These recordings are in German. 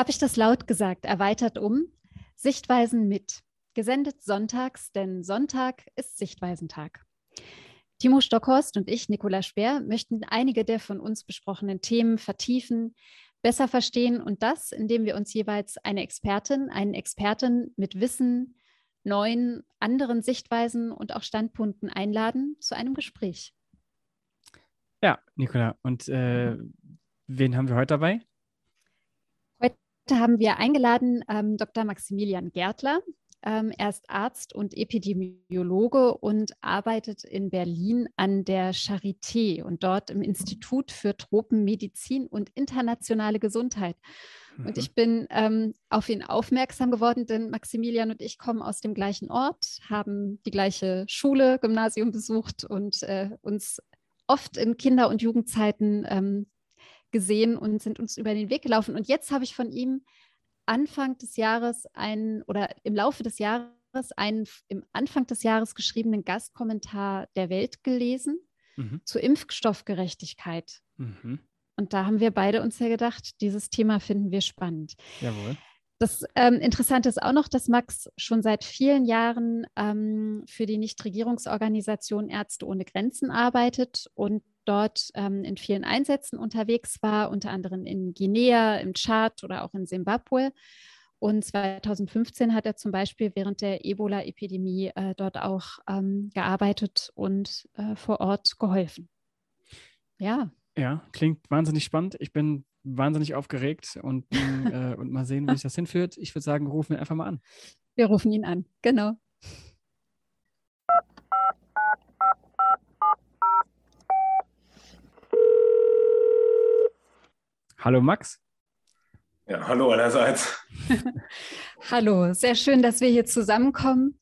Habe ich das laut gesagt, erweitert um Sichtweisen mit. Gesendet sonntags, denn Sonntag ist Sichtweisentag. Timo Stockhorst und ich, Nicola Speer, möchten einige der von uns besprochenen Themen vertiefen, besser verstehen und das, indem wir uns jeweils eine Expertin, einen Experten mit Wissen, neuen, anderen Sichtweisen und auch Standpunkten einladen zu einem Gespräch. Ja, Nicola, und äh, wen haben wir heute dabei? Heute haben wir eingeladen ähm, Dr. Maximilian Gärtler. Ähm, er ist Arzt und Epidemiologe und arbeitet in Berlin an der Charité und dort im Institut für Tropenmedizin und internationale Gesundheit. Mhm. Und ich bin ähm, auf ihn aufmerksam geworden, denn Maximilian und ich kommen aus dem gleichen Ort, haben die gleiche Schule, Gymnasium besucht und äh, uns oft in Kinder- und Jugendzeiten ähm, gesehen und sind uns über den Weg gelaufen. Und jetzt habe ich von ihm Anfang des Jahres einen oder im Laufe des Jahres einen im Anfang des Jahres geschriebenen Gastkommentar der Welt gelesen mhm. zur Impfstoffgerechtigkeit. Mhm. Und da haben wir beide uns ja gedacht, dieses Thema finden wir spannend. Jawohl. Das ähm, Interessante ist auch noch, dass Max schon seit vielen Jahren ähm, für die Nichtregierungsorganisation Ärzte ohne Grenzen arbeitet und dort ähm, in vielen Einsätzen unterwegs war, unter anderem in Guinea, im Tschad oder auch in Simbabwe. Und 2015 hat er zum Beispiel während der Ebola-Epidemie äh, dort auch ähm, gearbeitet und äh, vor Ort geholfen. Ja. Ja, klingt wahnsinnig spannend. Ich bin wahnsinnig aufgeregt und, äh, und mal sehen, wo sich das hinführt. Ich würde sagen, rufen wir einfach mal an. Wir rufen ihn an, genau. Hallo Max. Ja, hallo allerseits. hallo, sehr schön, dass wir hier zusammenkommen.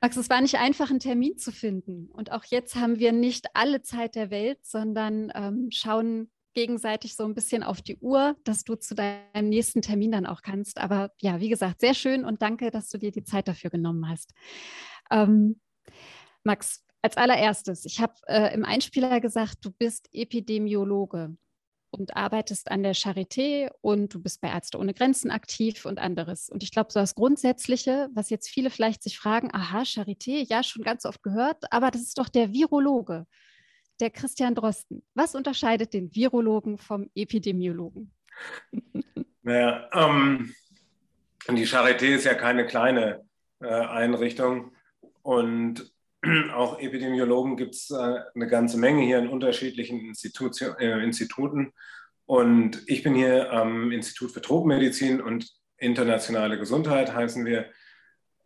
Max, es war nicht einfach, einen Termin zu finden. Und auch jetzt haben wir nicht alle Zeit der Welt, sondern ähm, schauen gegenseitig so ein bisschen auf die Uhr, dass du zu deinem nächsten Termin dann auch kannst. Aber ja, wie gesagt, sehr schön und danke, dass du dir die Zeit dafür genommen hast. Ähm, Max, als allererstes, ich habe äh, im Einspieler gesagt, du bist Epidemiologe und arbeitest an der Charité und du bist bei Ärzte ohne Grenzen aktiv und anderes. Und ich glaube, so das Grundsätzliche, was jetzt viele vielleicht sich fragen, aha, Charité, ja, schon ganz oft gehört, aber das ist doch der Virologe, der Christian Drosten. Was unterscheidet den Virologen vom Epidemiologen? Naja, ähm, die Charité ist ja keine kleine äh, Einrichtung und auch Epidemiologen gibt es äh, eine ganze Menge hier in unterschiedlichen Institution, äh, Instituten. Und ich bin hier am Institut für Tropenmedizin und internationale Gesundheit, heißen wir,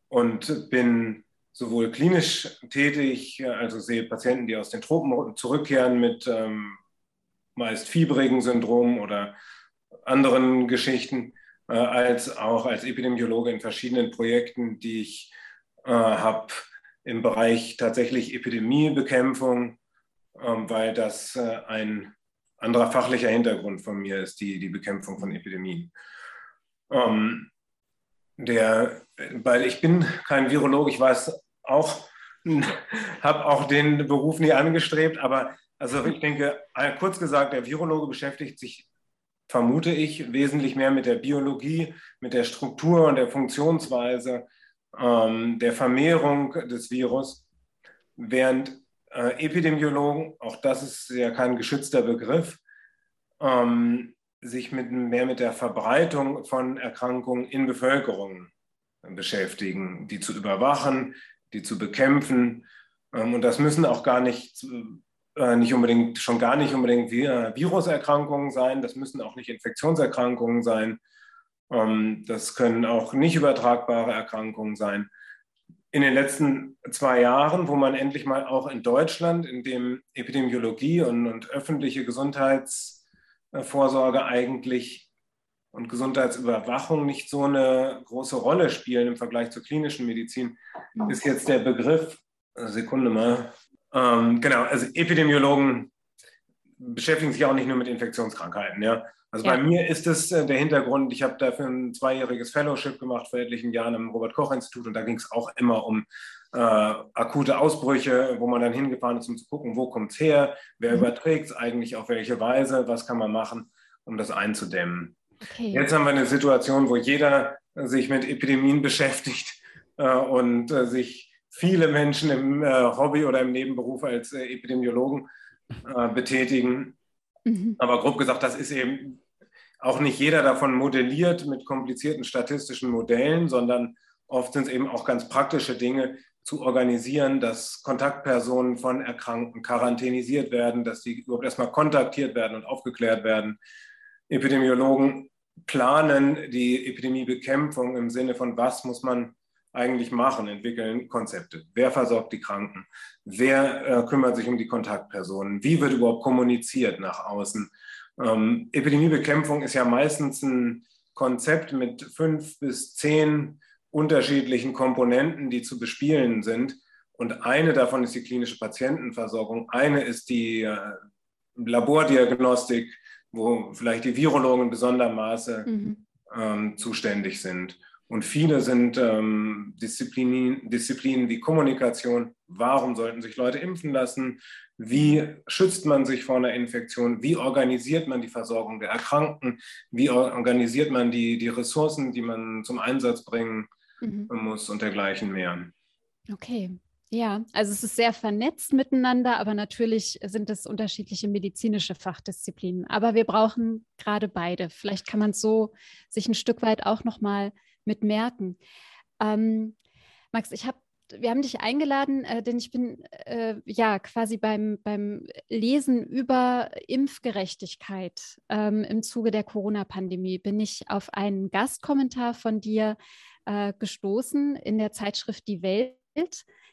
und bin sowohl klinisch tätig, also sehe Patienten, die aus den Tropen zurückkehren mit ähm, meist fiebrigen Syndromen oder anderen Geschichten, äh, als auch als Epidemiologe in verschiedenen Projekten, die ich äh, habe im Bereich tatsächlich Epidemiebekämpfung, ähm, weil das äh, ein anderer fachlicher Hintergrund von mir ist, die, die Bekämpfung von Epidemien. Ähm, der, weil ich bin kein Virologe, ich weiß auch, habe auch den Beruf nie angestrebt, aber also ich denke, äh, kurz gesagt, der Virologe beschäftigt sich, vermute ich, wesentlich mehr mit der Biologie, mit der Struktur und der Funktionsweise ähm, der Vermehrung des Virus, während äh, Epidemiologen, auch das ist ja kein geschützter Begriff, ähm, sich mit, mehr mit der Verbreitung von Erkrankungen in Bevölkerungen beschäftigen, die zu überwachen, die zu bekämpfen. Ähm, und das müssen auch gar nicht, äh, nicht unbedingt, schon gar nicht unbedingt Viruserkrankungen sein, das müssen auch nicht Infektionserkrankungen sein, das können auch nicht übertragbare Erkrankungen sein. In den letzten zwei Jahren, wo man endlich mal auch in Deutschland, in dem Epidemiologie und, und öffentliche Gesundheitsvorsorge eigentlich und Gesundheitsüberwachung nicht so eine große Rolle spielen im Vergleich zur klinischen Medizin, ist jetzt der Begriff, Sekunde mal, ähm, genau, also Epidemiologen beschäftigen sich auch nicht nur mit Infektionskrankheiten, ja. Also ja. bei mir ist es äh, der Hintergrund, ich habe dafür ein zweijähriges Fellowship gemacht vor etlichen Jahren im Robert-Koch-Institut und da ging es auch immer um äh, akute Ausbrüche, wo man dann hingefahren ist, um zu gucken, wo kommt es her, wer mhm. überträgt es eigentlich, auf welche Weise, was kann man machen, um das einzudämmen. Okay. Jetzt haben wir eine Situation, wo jeder sich mit Epidemien beschäftigt äh, und äh, sich viele Menschen im äh, Hobby oder im Nebenberuf als äh, Epidemiologen äh, betätigen. Mhm. Aber grob gesagt, das ist eben auch nicht jeder davon modelliert mit komplizierten statistischen Modellen, sondern oft sind es eben auch ganz praktische Dinge zu organisieren, dass Kontaktpersonen von Erkrankten quarantänisiert werden, dass sie überhaupt erstmal kontaktiert werden und aufgeklärt werden. Epidemiologen planen die Epidemiebekämpfung im Sinne von, was muss man eigentlich machen, entwickeln Konzepte. Wer versorgt die Kranken? Wer äh, kümmert sich um die Kontaktpersonen? Wie wird überhaupt kommuniziert nach außen? Ähm, Epidemiebekämpfung ist ja meistens ein Konzept mit fünf bis zehn unterschiedlichen Komponenten, die zu bespielen sind. Und eine davon ist die klinische Patientenversorgung. Eine ist die äh, Labordiagnostik, wo vielleicht die Virologen in besonderem Maße mhm. ähm, zuständig sind. Und viele sind ähm, Disziplinen, Disziplinen wie Kommunikation. Warum sollten sich Leute impfen lassen? Wie schützt man sich vor einer Infektion? Wie organisiert man die Versorgung der Erkrankten? Wie organisiert man die, die Ressourcen, die man zum Einsatz bringen mhm. muss und dergleichen mehr? Okay. Ja, also es ist sehr vernetzt miteinander, aber natürlich sind es unterschiedliche medizinische Fachdisziplinen. Aber wir brauchen gerade beide. Vielleicht kann man so sich ein Stück weit auch nochmal mal mit merken. Ähm, Max, ich habe wir haben dich eingeladen, äh, denn ich bin äh, ja quasi beim, beim Lesen über Impfgerechtigkeit ähm, im Zuge der Corona-Pandemie bin ich auf einen Gastkommentar von dir äh, gestoßen in der Zeitschrift Die Welt.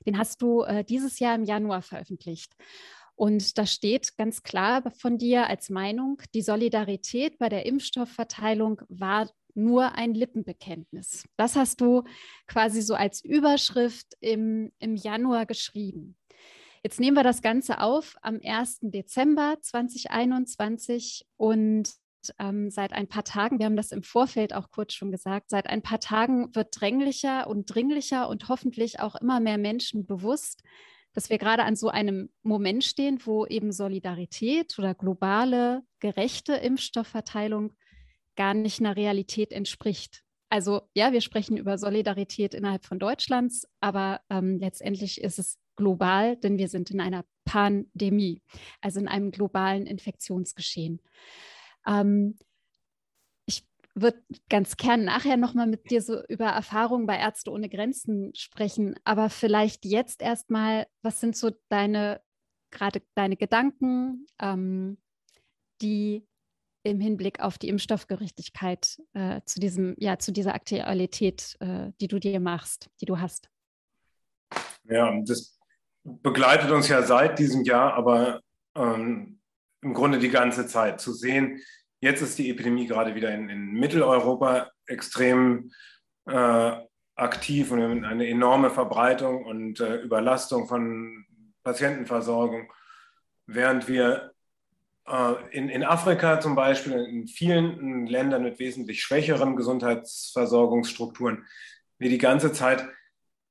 Den hast du äh, dieses Jahr im Januar veröffentlicht. Und da steht ganz klar von dir als Meinung, die Solidarität bei der Impfstoffverteilung war nur ein Lippenbekenntnis. Das hast du quasi so als Überschrift im, im Januar geschrieben. Jetzt nehmen wir das Ganze auf am 1. Dezember 2021 und ähm, seit ein paar Tagen, wir haben das im Vorfeld auch kurz schon gesagt, seit ein paar Tagen wird dränglicher und dringlicher und hoffentlich auch immer mehr Menschen bewusst, dass wir gerade an so einem Moment stehen, wo eben Solidarität oder globale, gerechte Impfstoffverteilung gar nicht einer Realität entspricht. Also ja, wir sprechen über Solidarität innerhalb von Deutschlands, aber ähm, letztendlich ist es global, denn wir sind in einer Pandemie, also in einem globalen Infektionsgeschehen. Ähm, ich würde ganz gern nachher nochmal mit dir so über Erfahrungen bei Ärzte ohne Grenzen sprechen, aber vielleicht jetzt erstmal, was sind so deine, gerade deine Gedanken, ähm, die im Hinblick auf die Impfstoffgerechtigkeit äh, zu diesem, ja, zu dieser Aktualität, äh, die du dir machst, die du hast? Ja, das begleitet uns ja seit diesem Jahr, aber ähm, im Grunde die ganze Zeit. Zu sehen, jetzt ist die Epidemie gerade wieder in, in Mitteleuropa extrem äh, aktiv und eine enorme Verbreitung und äh, Überlastung von Patientenversorgung, während wir in, in Afrika zum Beispiel, in vielen Ländern mit wesentlich schwächeren Gesundheitsversorgungsstrukturen, wir die ganze Zeit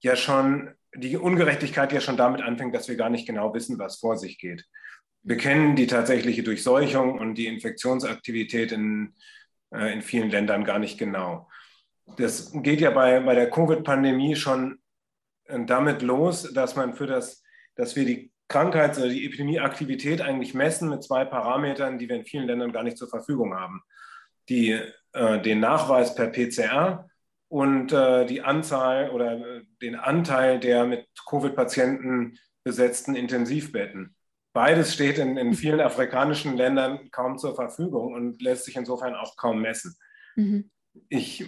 ja schon, die Ungerechtigkeit ja schon damit anfängt, dass wir gar nicht genau wissen, was vor sich geht. Wir kennen die tatsächliche Durchseuchung und die Infektionsaktivität in, äh, in vielen Ländern gar nicht genau. Das geht ja bei, bei der Covid-Pandemie schon äh, damit los, dass man für das, dass wir die Krankheits- oder die Epidemieaktivität eigentlich messen mit zwei Parametern, die wir in vielen Ländern gar nicht zur Verfügung haben. Die, äh, den Nachweis per PCR und äh, die Anzahl oder äh, den Anteil der mit Covid-Patienten besetzten Intensivbetten. Beides steht in, in vielen afrikanischen Ländern kaum zur Verfügung und lässt sich insofern auch kaum messen. Mhm. Ich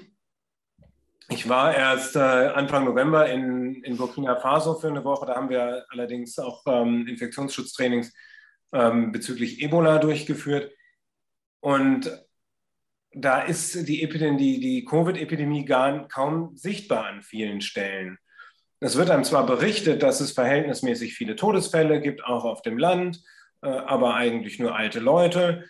ich war erst äh, Anfang November in, in Burkina Faso für eine Woche. Da haben wir allerdings auch ähm, Infektionsschutztrainings ähm, bezüglich Ebola durchgeführt. Und da ist die, die, die Covid-Epidemie kaum sichtbar an vielen Stellen. Es wird einem zwar berichtet, dass es verhältnismäßig viele Todesfälle gibt, auch auf dem Land, äh, aber eigentlich nur alte Leute.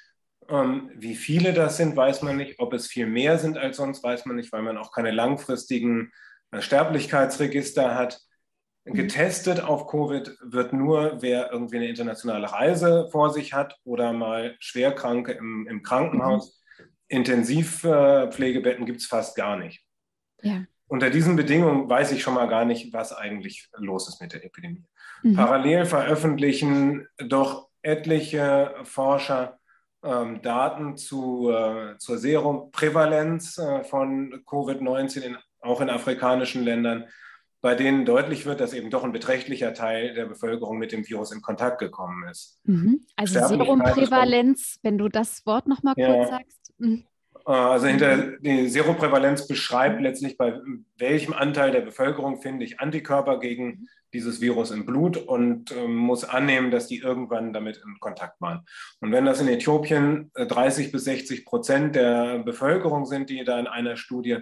Ähm, wie viele das sind, weiß man nicht. Ob es viel mehr sind als sonst, weiß man nicht, weil man auch keine langfristigen äh, Sterblichkeitsregister hat. Mhm. Getestet auf Covid wird nur, wer irgendwie eine internationale Reise vor sich hat oder mal Schwerkranke im, im Krankenhaus. Intensivpflegebetten gibt es fast gar nicht. Ja. Unter diesen Bedingungen weiß ich schon mal gar nicht, was eigentlich los ist mit der Epidemie. Mhm. Parallel veröffentlichen doch etliche Forscher ähm, Daten zu, äh, zur Serumprävalenz äh, von Covid-19 auch in afrikanischen Ländern, bei denen deutlich wird, dass eben doch ein beträchtlicher Teil der Bevölkerung mit dem Virus in Kontakt gekommen ist. Mhm. Also Serumprävalenz, wenn du das Wort nochmal kurz ja. sagst. Mhm. Äh, also hinter die Seroprävalenz beschreibt letztlich, bei welchem Anteil der Bevölkerung finde ich Antikörper gegen dieses Virus im Blut und äh, muss annehmen, dass die irgendwann damit in Kontakt waren. Und wenn das in Äthiopien 30 bis 60 Prozent der Bevölkerung sind, die da in einer Studie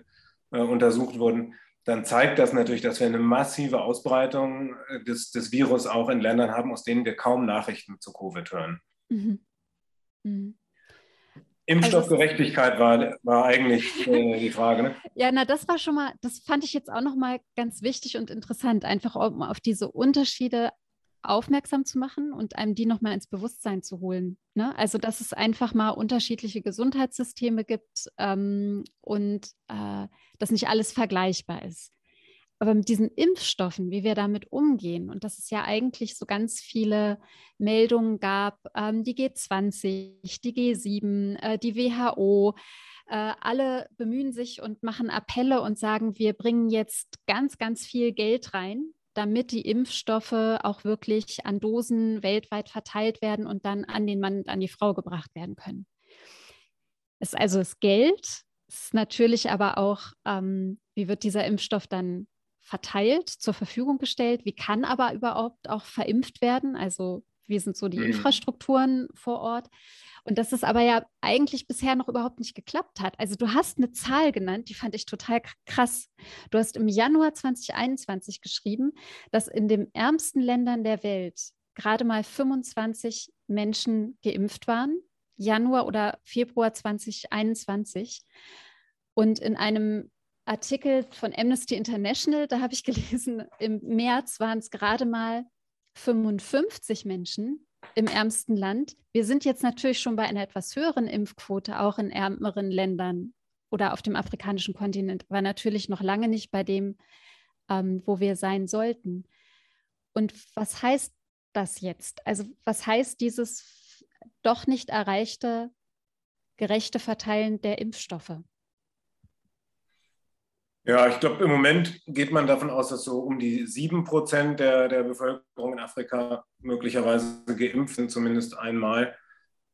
äh, untersucht wurden, dann zeigt das natürlich, dass wir eine massive Ausbreitung äh, des, des Virus auch in Ländern haben, aus denen wir kaum Nachrichten zu Covid hören. Mhm. Mhm. Impfstoffgerechtigkeit war, war eigentlich äh, die Frage. Ne? Ja, na, das war schon mal, das fand ich jetzt auch nochmal ganz wichtig und interessant, einfach um auf diese Unterschiede aufmerksam zu machen und einem die nochmal ins Bewusstsein zu holen. Ne? Also, dass es einfach mal unterschiedliche Gesundheitssysteme gibt ähm, und äh, dass nicht alles vergleichbar ist. Aber mit diesen Impfstoffen, wie wir damit umgehen, und dass es ja eigentlich so ganz viele Meldungen gab, ähm, die G20, die G7, äh, die WHO, äh, alle bemühen sich und machen Appelle und sagen, wir bringen jetzt ganz, ganz viel Geld rein, damit die Impfstoffe auch wirklich an Dosen weltweit verteilt werden und dann an den Mann und an die Frau gebracht werden können. Es ist also das Geld, es ist natürlich aber auch, ähm, wie wird dieser Impfstoff dann verteilt, zur Verfügung gestellt? Wie kann aber überhaupt auch verimpft werden? Also wie sind so die mhm. Infrastrukturen vor Ort? Und dass es aber ja eigentlich bisher noch überhaupt nicht geklappt hat. Also du hast eine Zahl genannt, die fand ich total krass. Du hast im Januar 2021 geschrieben, dass in den ärmsten Ländern der Welt gerade mal 25 Menschen geimpft waren. Januar oder Februar 2021. Und in einem Artikel von Amnesty International, da habe ich gelesen, im März waren es gerade mal 55 Menschen im ärmsten Land. Wir sind jetzt natürlich schon bei einer etwas höheren Impfquote, auch in ärmeren Ländern oder auf dem afrikanischen Kontinent, aber natürlich noch lange nicht bei dem, ähm, wo wir sein sollten. Und was heißt das jetzt? Also was heißt dieses doch nicht erreichte gerechte Verteilen der Impfstoffe? Ja, ich glaube, im Moment geht man davon aus, dass so um die sieben Prozent der, der Bevölkerung in Afrika möglicherweise geimpft sind, zumindest einmal.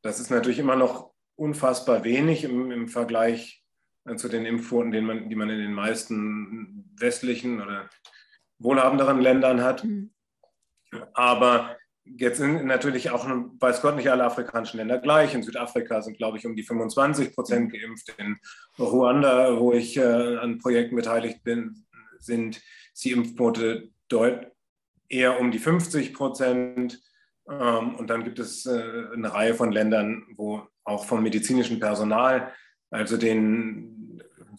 Das ist natürlich immer noch unfassbar wenig im, im Vergleich äh, zu den Impfquoten, die man, die man in den meisten westlichen oder wohlhabenderen Ländern hat. Mhm. Aber Jetzt sind natürlich auch, weiß Gott, nicht alle afrikanischen Länder gleich. In Südafrika sind, glaube ich, um die 25 Prozent geimpft. In Ruanda, wo ich äh, an Projekten beteiligt bin, sind die Impfquote eher um die 50 Prozent. Ähm, und dann gibt es äh, eine Reihe von Ländern, wo auch vom medizinischen Personal, also den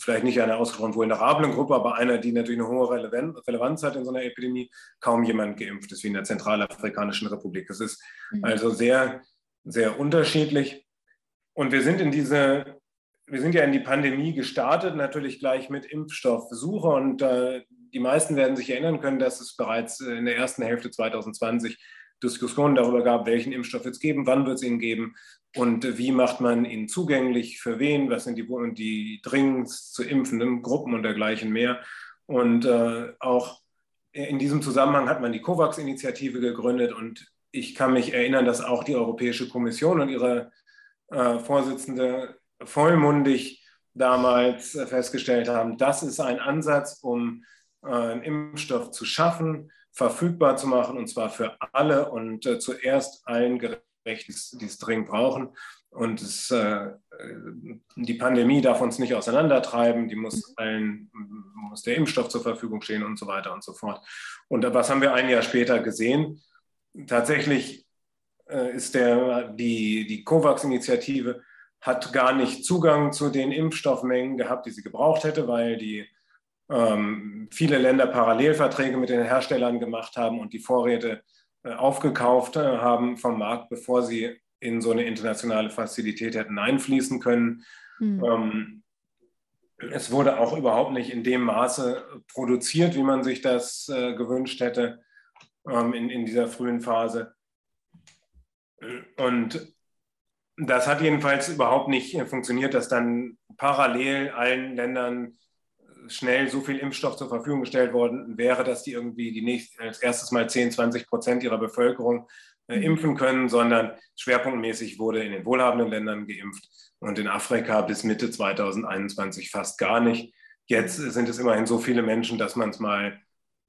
vielleicht nicht eine ausgesprochen vulnerablen Gruppe, aber einer, die natürlich eine hohe Relevanz hat in so einer Epidemie, kaum jemand geimpft ist, wie in der Zentralafrikanischen Republik. Es ist mhm. also sehr, sehr unterschiedlich. Und wir sind in diese, wir sind ja in die Pandemie gestartet, natürlich gleich mit Impfstoffsuche. Und äh, die meisten werden sich erinnern können, dass es bereits in der ersten Hälfte 2020 Diskussionen darüber gab, welchen Impfstoff wird es geben, wann wird es ihn geben und wie macht man ihn zugänglich, für wen, was sind die, die dringendst zu impfenden Gruppen und dergleichen mehr. Und äh, auch in diesem Zusammenhang hat man die COVAX-Initiative gegründet und ich kann mich erinnern, dass auch die Europäische Kommission und ihre äh, Vorsitzende vollmundig damals festgestellt haben, das ist ein Ansatz, um äh, einen Impfstoff zu schaffen, verfügbar zu machen, und zwar für alle und äh, zuerst allen gerecht, die es dringend brauchen. Und es, äh, die Pandemie darf uns nicht auseinandertreiben, die muss allen, muss der Impfstoff zur Verfügung stehen und so weiter und so fort. Und was haben wir ein Jahr später gesehen? Tatsächlich äh, ist der, die, die COVAX-Initiative hat gar nicht Zugang zu den Impfstoffmengen gehabt, die sie gebraucht hätte, weil die ähm, viele Länder Parallelverträge mit den Herstellern gemacht haben und die Vorräte äh, aufgekauft äh, haben vom Markt, bevor sie in so eine internationale Fazilität hätten einfließen können. Mhm. Ähm, es wurde auch überhaupt nicht in dem Maße produziert, wie man sich das äh, gewünscht hätte ähm, in, in dieser frühen Phase. Und das hat jedenfalls überhaupt nicht funktioniert, dass dann parallel allen Ländern schnell so viel Impfstoff zur Verfügung gestellt worden wäre, dass die irgendwie die nächst, als erstes mal 10, 20 Prozent ihrer Bevölkerung äh, mhm. impfen können, sondern schwerpunktmäßig wurde in den wohlhabenden Ländern geimpft und in Afrika bis Mitte 2021 fast gar nicht. Jetzt sind es immerhin so viele Menschen, dass man es mal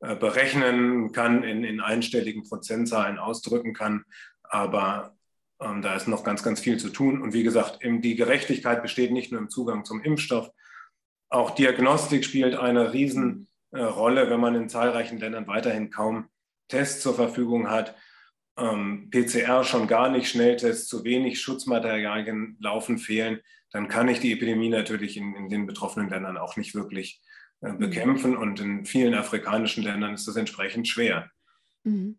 äh, berechnen kann, in, in einstelligen Prozentzahlen ausdrücken kann. Aber ähm, da ist noch ganz, ganz viel zu tun. Und wie gesagt, die Gerechtigkeit besteht nicht nur im Zugang zum Impfstoff. Auch Diagnostik spielt eine Riesenrolle, wenn man in zahlreichen Ländern weiterhin kaum Tests zur Verfügung hat ähm, PCR schon gar nicht, Schnelltests zu wenig, Schutzmaterialien laufen, fehlen, dann kann ich die Epidemie natürlich in, in den betroffenen Ländern auch nicht wirklich äh, mhm. bekämpfen. Und in vielen afrikanischen Ländern ist das entsprechend schwer. Mhm.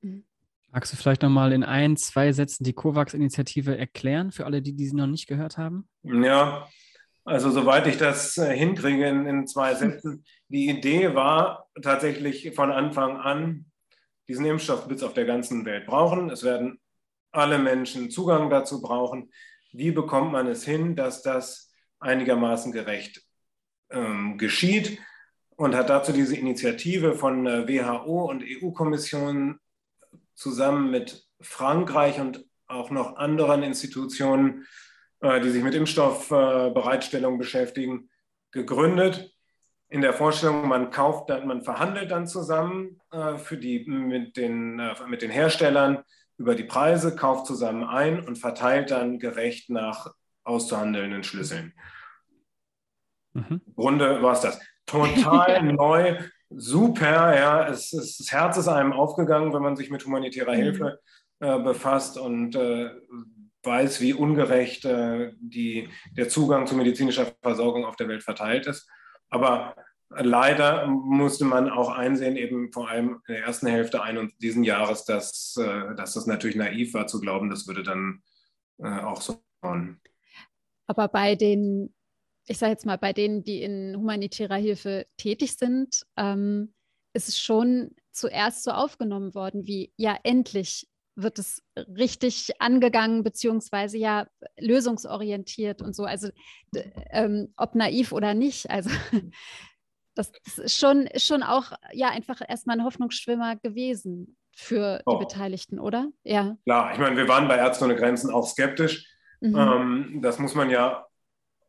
Mhm. Magst du vielleicht nochmal in ein, zwei Sätzen die COVAX-Initiative erklären für alle, die diese noch nicht gehört haben? Ja, also soweit ich das äh, hinkriege in, in zwei Sätzen. Die Idee war tatsächlich von Anfang an, diesen Impfstoff bis auf der ganzen Welt brauchen. Es werden alle Menschen Zugang dazu brauchen. Wie bekommt man es hin, dass das einigermaßen gerecht ähm, geschieht? Und hat dazu diese Initiative von äh, WHO und EU-Kommission zusammen mit Frankreich und auch noch anderen Institutionen, äh, die sich mit Impfstoffbereitstellung beschäftigen, gegründet in der Vorstellung, man kauft dann, man verhandelt dann zusammen äh, für die, mit, den, äh, mit den Herstellern über die Preise, kauft zusammen ein und verteilt dann gerecht nach auszuhandelnden Schlüsseln. Mhm. Im Grunde war es das. Total neu, super, ja. Es, es, das Herz ist einem aufgegangen, wenn man sich mit humanitärer mhm. Hilfe äh, befasst und äh, weiß, wie ungerecht äh, die, der Zugang zu medizinischer Versorgung auf der Welt verteilt ist. Aber leider musste man auch einsehen, eben vor allem in der ersten Hälfte ein und diesen Jahres, dass, äh, dass das natürlich naiv war zu glauben, das würde dann äh, auch so kommen. Aber bei den, ich sage jetzt mal, bei denen, die in humanitärer Hilfe tätig sind, ähm, ist es schon zuerst so aufgenommen worden, wie ja endlich wird es richtig angegangen, beziehungsweise ja lösungsorientiert und so. Also ähm, ob naiv oder nicht. Also das, das, ist schon, schon auch ja einfach erstmal ein Hoffnungsschwimmer gewesen für oh. die Beteiligten, oder? Ja. Klar, ich meine, wir waren bei Ärzte ohne Grenzen auch skeptisch. Mhm. Ähm, das muss man ja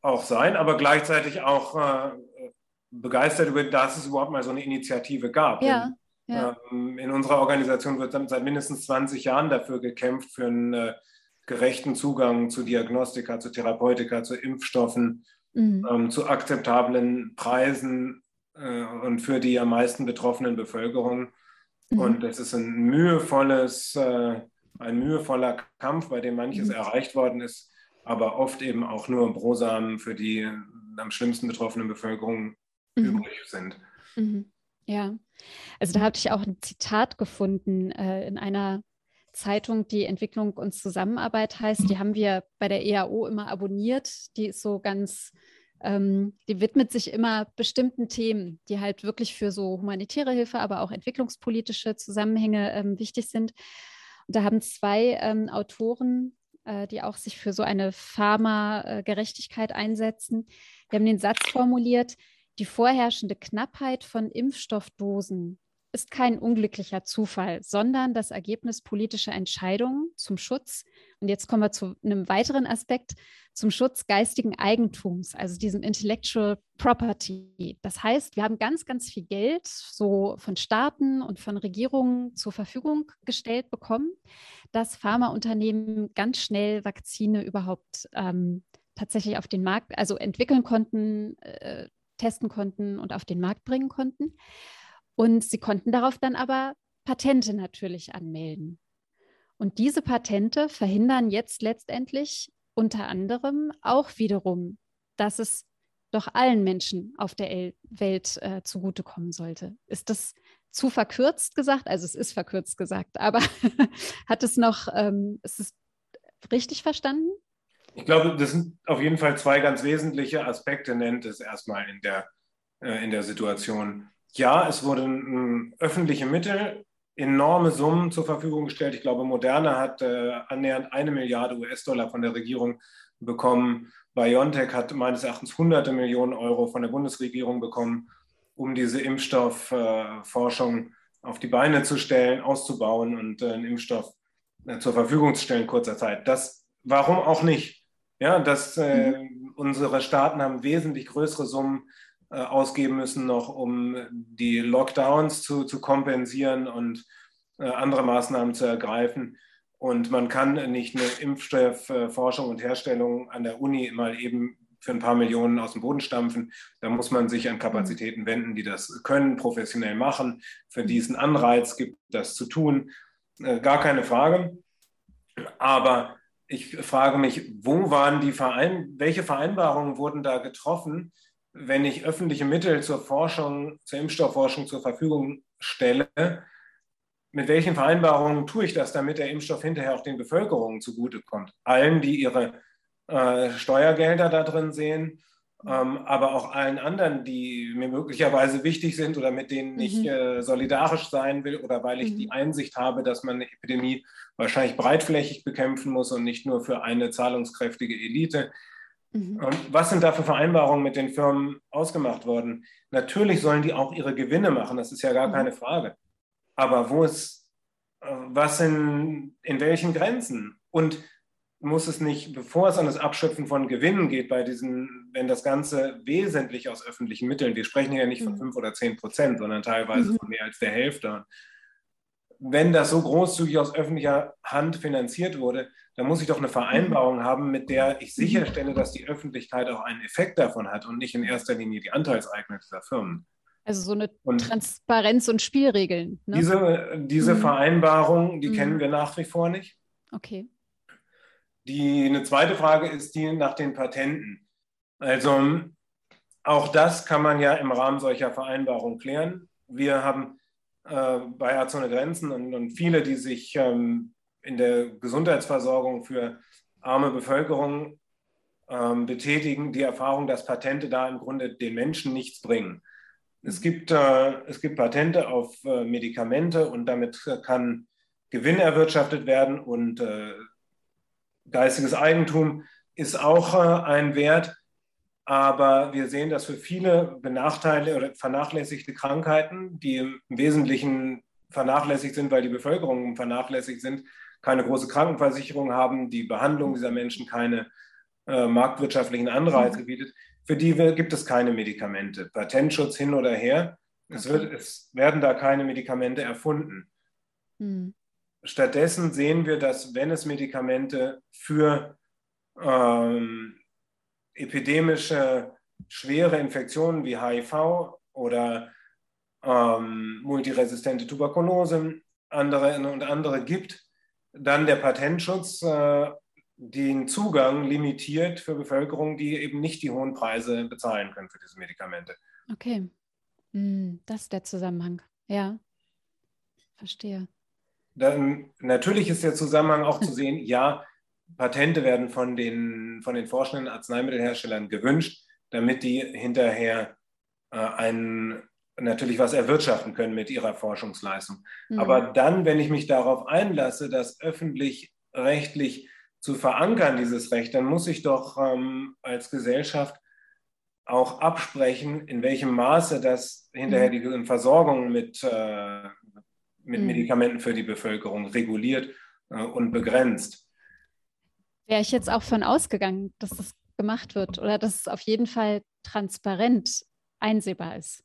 auch sein, aber gleichzeitig auch äh, begeistert über, dass es überhaupt mal so eine Initiative gab. Ja. Denn ja. Ähm, in unserer Organisation wird seit mindestens 20 Jahren dafür gekämpft, für einen äh, gerechten Zugang zu Diagnostika, zu Therapeutika, zu Impfstoffen, mhm. Ähm, zu akzeptablen Preisen äh, und für die am meisten betroffenen Bevölkerung. Mhm. Und es ist ein mühevolles, äh, ein mühevoller Kampf, bei dem manches mhm. erreicht worden ist, aber oft eben auch nur Brosamen für die am schlimmsten betroffenen Bevölkerung mhm. übrig sind. Mhm. Ja, also da hatte ich auch ein Zitat gefunden äh, in einer Zeitung, die Entwicklung und Zusammenarbeit heißt. Die haben wir bei der EAO immer abonniert. Die ist so ganz, ähm, die widmet sich immer bestimmten Themen, die halt wirklich für so humanitäre Hilfe, aber auch entwicklungspolitische Zusammenhänge ähm, wichtig sind. Und da haben zwei ähm, Autoren, äh, die auch sich für so eine Pharma-Gerechtigkeit einsetzen, die haben den Satz formuliert, die vorherrschende Knappheit von Impfstoffdosen ist kein unglücklicher Zufall, sondern das Ergebnis politischer Entscheidungen zum Schutz. Und jetzt kommen wir zu einem weiteren Aspekt, zum Schutz geistigen Eigentums, also diesem Intellectual Property. Das heißt, wir haben ganz, ganz viel Geld so von Staaten und von Regierungen zur Verfügung gestellt bekommen, dass Pharmaunternehmen ganz schnell Vakzine überhaupt ähm, tatsächlich auf den Markt, also entwickeln konnten, äh, testen konnten und auf den Markt bringen konnten. Und sie konnten darauf dann aber Patente natürlich anmelden. Und diese Patente verhindern jetzt letztendlich unter anderem auch wiederum, dass es doch allen Menschen auf der Welt äh, zugutekommen sollte. Ist das zu verkürzt gesagt? Also es ist verkürzt gesagt, aber hat es noch, ähm, ist es richtig verstanden? Ich glaube, das sind auf jeden Fall zwei ganz wesentliche Aspekte, nennt es erstmal in der, äh, in der Situation. Ja, es wurden äh, öffentliche Mittel, enorme Summen zur Verfügung gestellt. Ich glaube, Moderna hat äh, annähernd eine Milliarde US-Dollar von der Regierung bekommen. BioNTech hat meines Erachtens hunderte Millionen Euro von der Bundesregierung bekommen, um diese Impfstoffforschung äh, auf die Beine zu stellen, auszubauen und äh, einen Impfstoff äh, zur Verfügung zu stellen in kurzer Zeit. Das, warum auch nicht? Ja, dass äh, mhm. unsere Staaten haben wesentlich größere Summen äh, ausgeben müssen, noch um die Lockdowns zu, zu kompensieren und äh, andere Maßnahmen zu ergreifen. Und man kann nicht eine Impfstoffforschung und Herstellung an der Uni mal eben für ein paar Millionen aus dem Boden stampfen. Da muss man sich an Kapazitäten wenden, die das können, professionell machen, für die es einen Anreiz gibt, das zu tun. Äh, gar keine Frage. Aber ich frage mich, wo waren die Verein welche Vereinbarungen wurden da getroffen, wenn ich öffentliche Mittel zur Forschung, zur Impfstoffforschung zur Verfügung stelle? Mit welchen Vereinbarungen tue ich das, damit der Impfstoff hinterher auch den Bevölkerungen zugutekommt? Allen, die ihre äh, Steuergelder da drin sehen ähm, aber auch allen anderen, die mir möglicherweise wichtig sind oder mit denen ich mhm. äh, solidarisch sein will oder weil ich mhm. die Einsicht habe, dass man eine Epidemie wahrscheinlich breitflächig bekämpfen muss und nicht nur für eine zahlungskräftige Elite. Mhm. Ähm, was sind da für Vereinbarungen mit den Firmen ausgemacht worden? Natürlich sollen die auch ihre Gewinne machen, das ist ja gar mhm. keine Frage. Aber wo ist, äh, was in, in welchen Grenzen? Und muss es nicht, bevor es an das Abschöpfen von Gewinnen geht, bei diesen, wenn das Ganze wesentlich aus öffentlichen Mitteln, wir sprechen ja nicht von mhm. fünf oder zehn Prozent, sondern teilweise mhm. von mehr als der Hälfte. Wenn das so großzügig aus öffentlicher Hand finanziert wurde, dann muss ich doch eine Vereinbarung mhm. haben, mit der ich sicherstelle, dass die Öffentlichkeit auch einen Effekt davon hat und nicht in erster Linie die Anteilseigner dieser Firmen. Also so eine und Transparenz und Spielregeln. Ne? Diese, diese mhm. Vereinbarung, die mhm. kennen wir nach wie vor nicht. Okay. Die, eine zweite Frage ist die nach den Patenten. Also auch das kann man ja im Rahmen solcher Vereinbarungen klären. Wir haben äh, bei Ärzte ohne Grenzen und, und, viele, die sich ähm, in der Gesundheitsversorgung für arme Bevölkerung ähm, betätigen, die Erfahrung, dass Patente da im Grunde den Menschen nichts bringen. Es gibt, äh, es gibt Patente auf äh, Medikamente und damit kann Gewinn erwirtschaftet werden und äh, geistiges Eigentum ist auch äh, ein Wert, aber wir sehen, dass für viele benachteiligte oder vernachlässigte Krankheiten, die im Wesentlichen vernachlässigt sind, weil die Bevölkerung vernachlässigt sind, keine große Krankenversicherung haben, die Behandlung dieser Menschen keine äh, marktwirtschaftlichen Anreize mhm. bietet, für die gibt es keine Medikamente. Patentschutz hin oder her, es, wird, es werden da keine Medikamente erfunden. Mhm. Stattdessen sehen wir, dass wenn es Medikamente für ähm, epidemische schwere Infektionen wie HIV oder ähm, multiresistente Tuberkulose andere und andere gibt, dann der Patentschutz äh, den Zugang limitiert für Bevölkerung, die eben nicht die hohen Preise bezahlen können für diese Medikamente. Okay, hm, das ist der Zusammenhang. Ja, verstehe dann natürlich ist der Zusammenhang auch zu sehen, ja, Patente werden von den, von den forschenden Arzneimittelherstellern gewünscht, damit die hinterher äh, einen, natürlich was erwirtschaften können mit ihrer Forschungsleistung. Mhm. Aber dann, wenn ich mich darauf einlasse, das öffentlich-rechtlich zu verankern, dieses Recht, dann muss ich doch ähm, als Gesellschaft auch absprechen, in welchem Maße das hinterher mhm. die Versorgung mit, äh, mit mhm. Medikamenten für die Bevölkerung reguliert äh, und begrenzt. Wäre ich jetzt auch von ausgegangen, dass das gemacht wird oder dass es auf jeden Fall transparent einsehbar ist.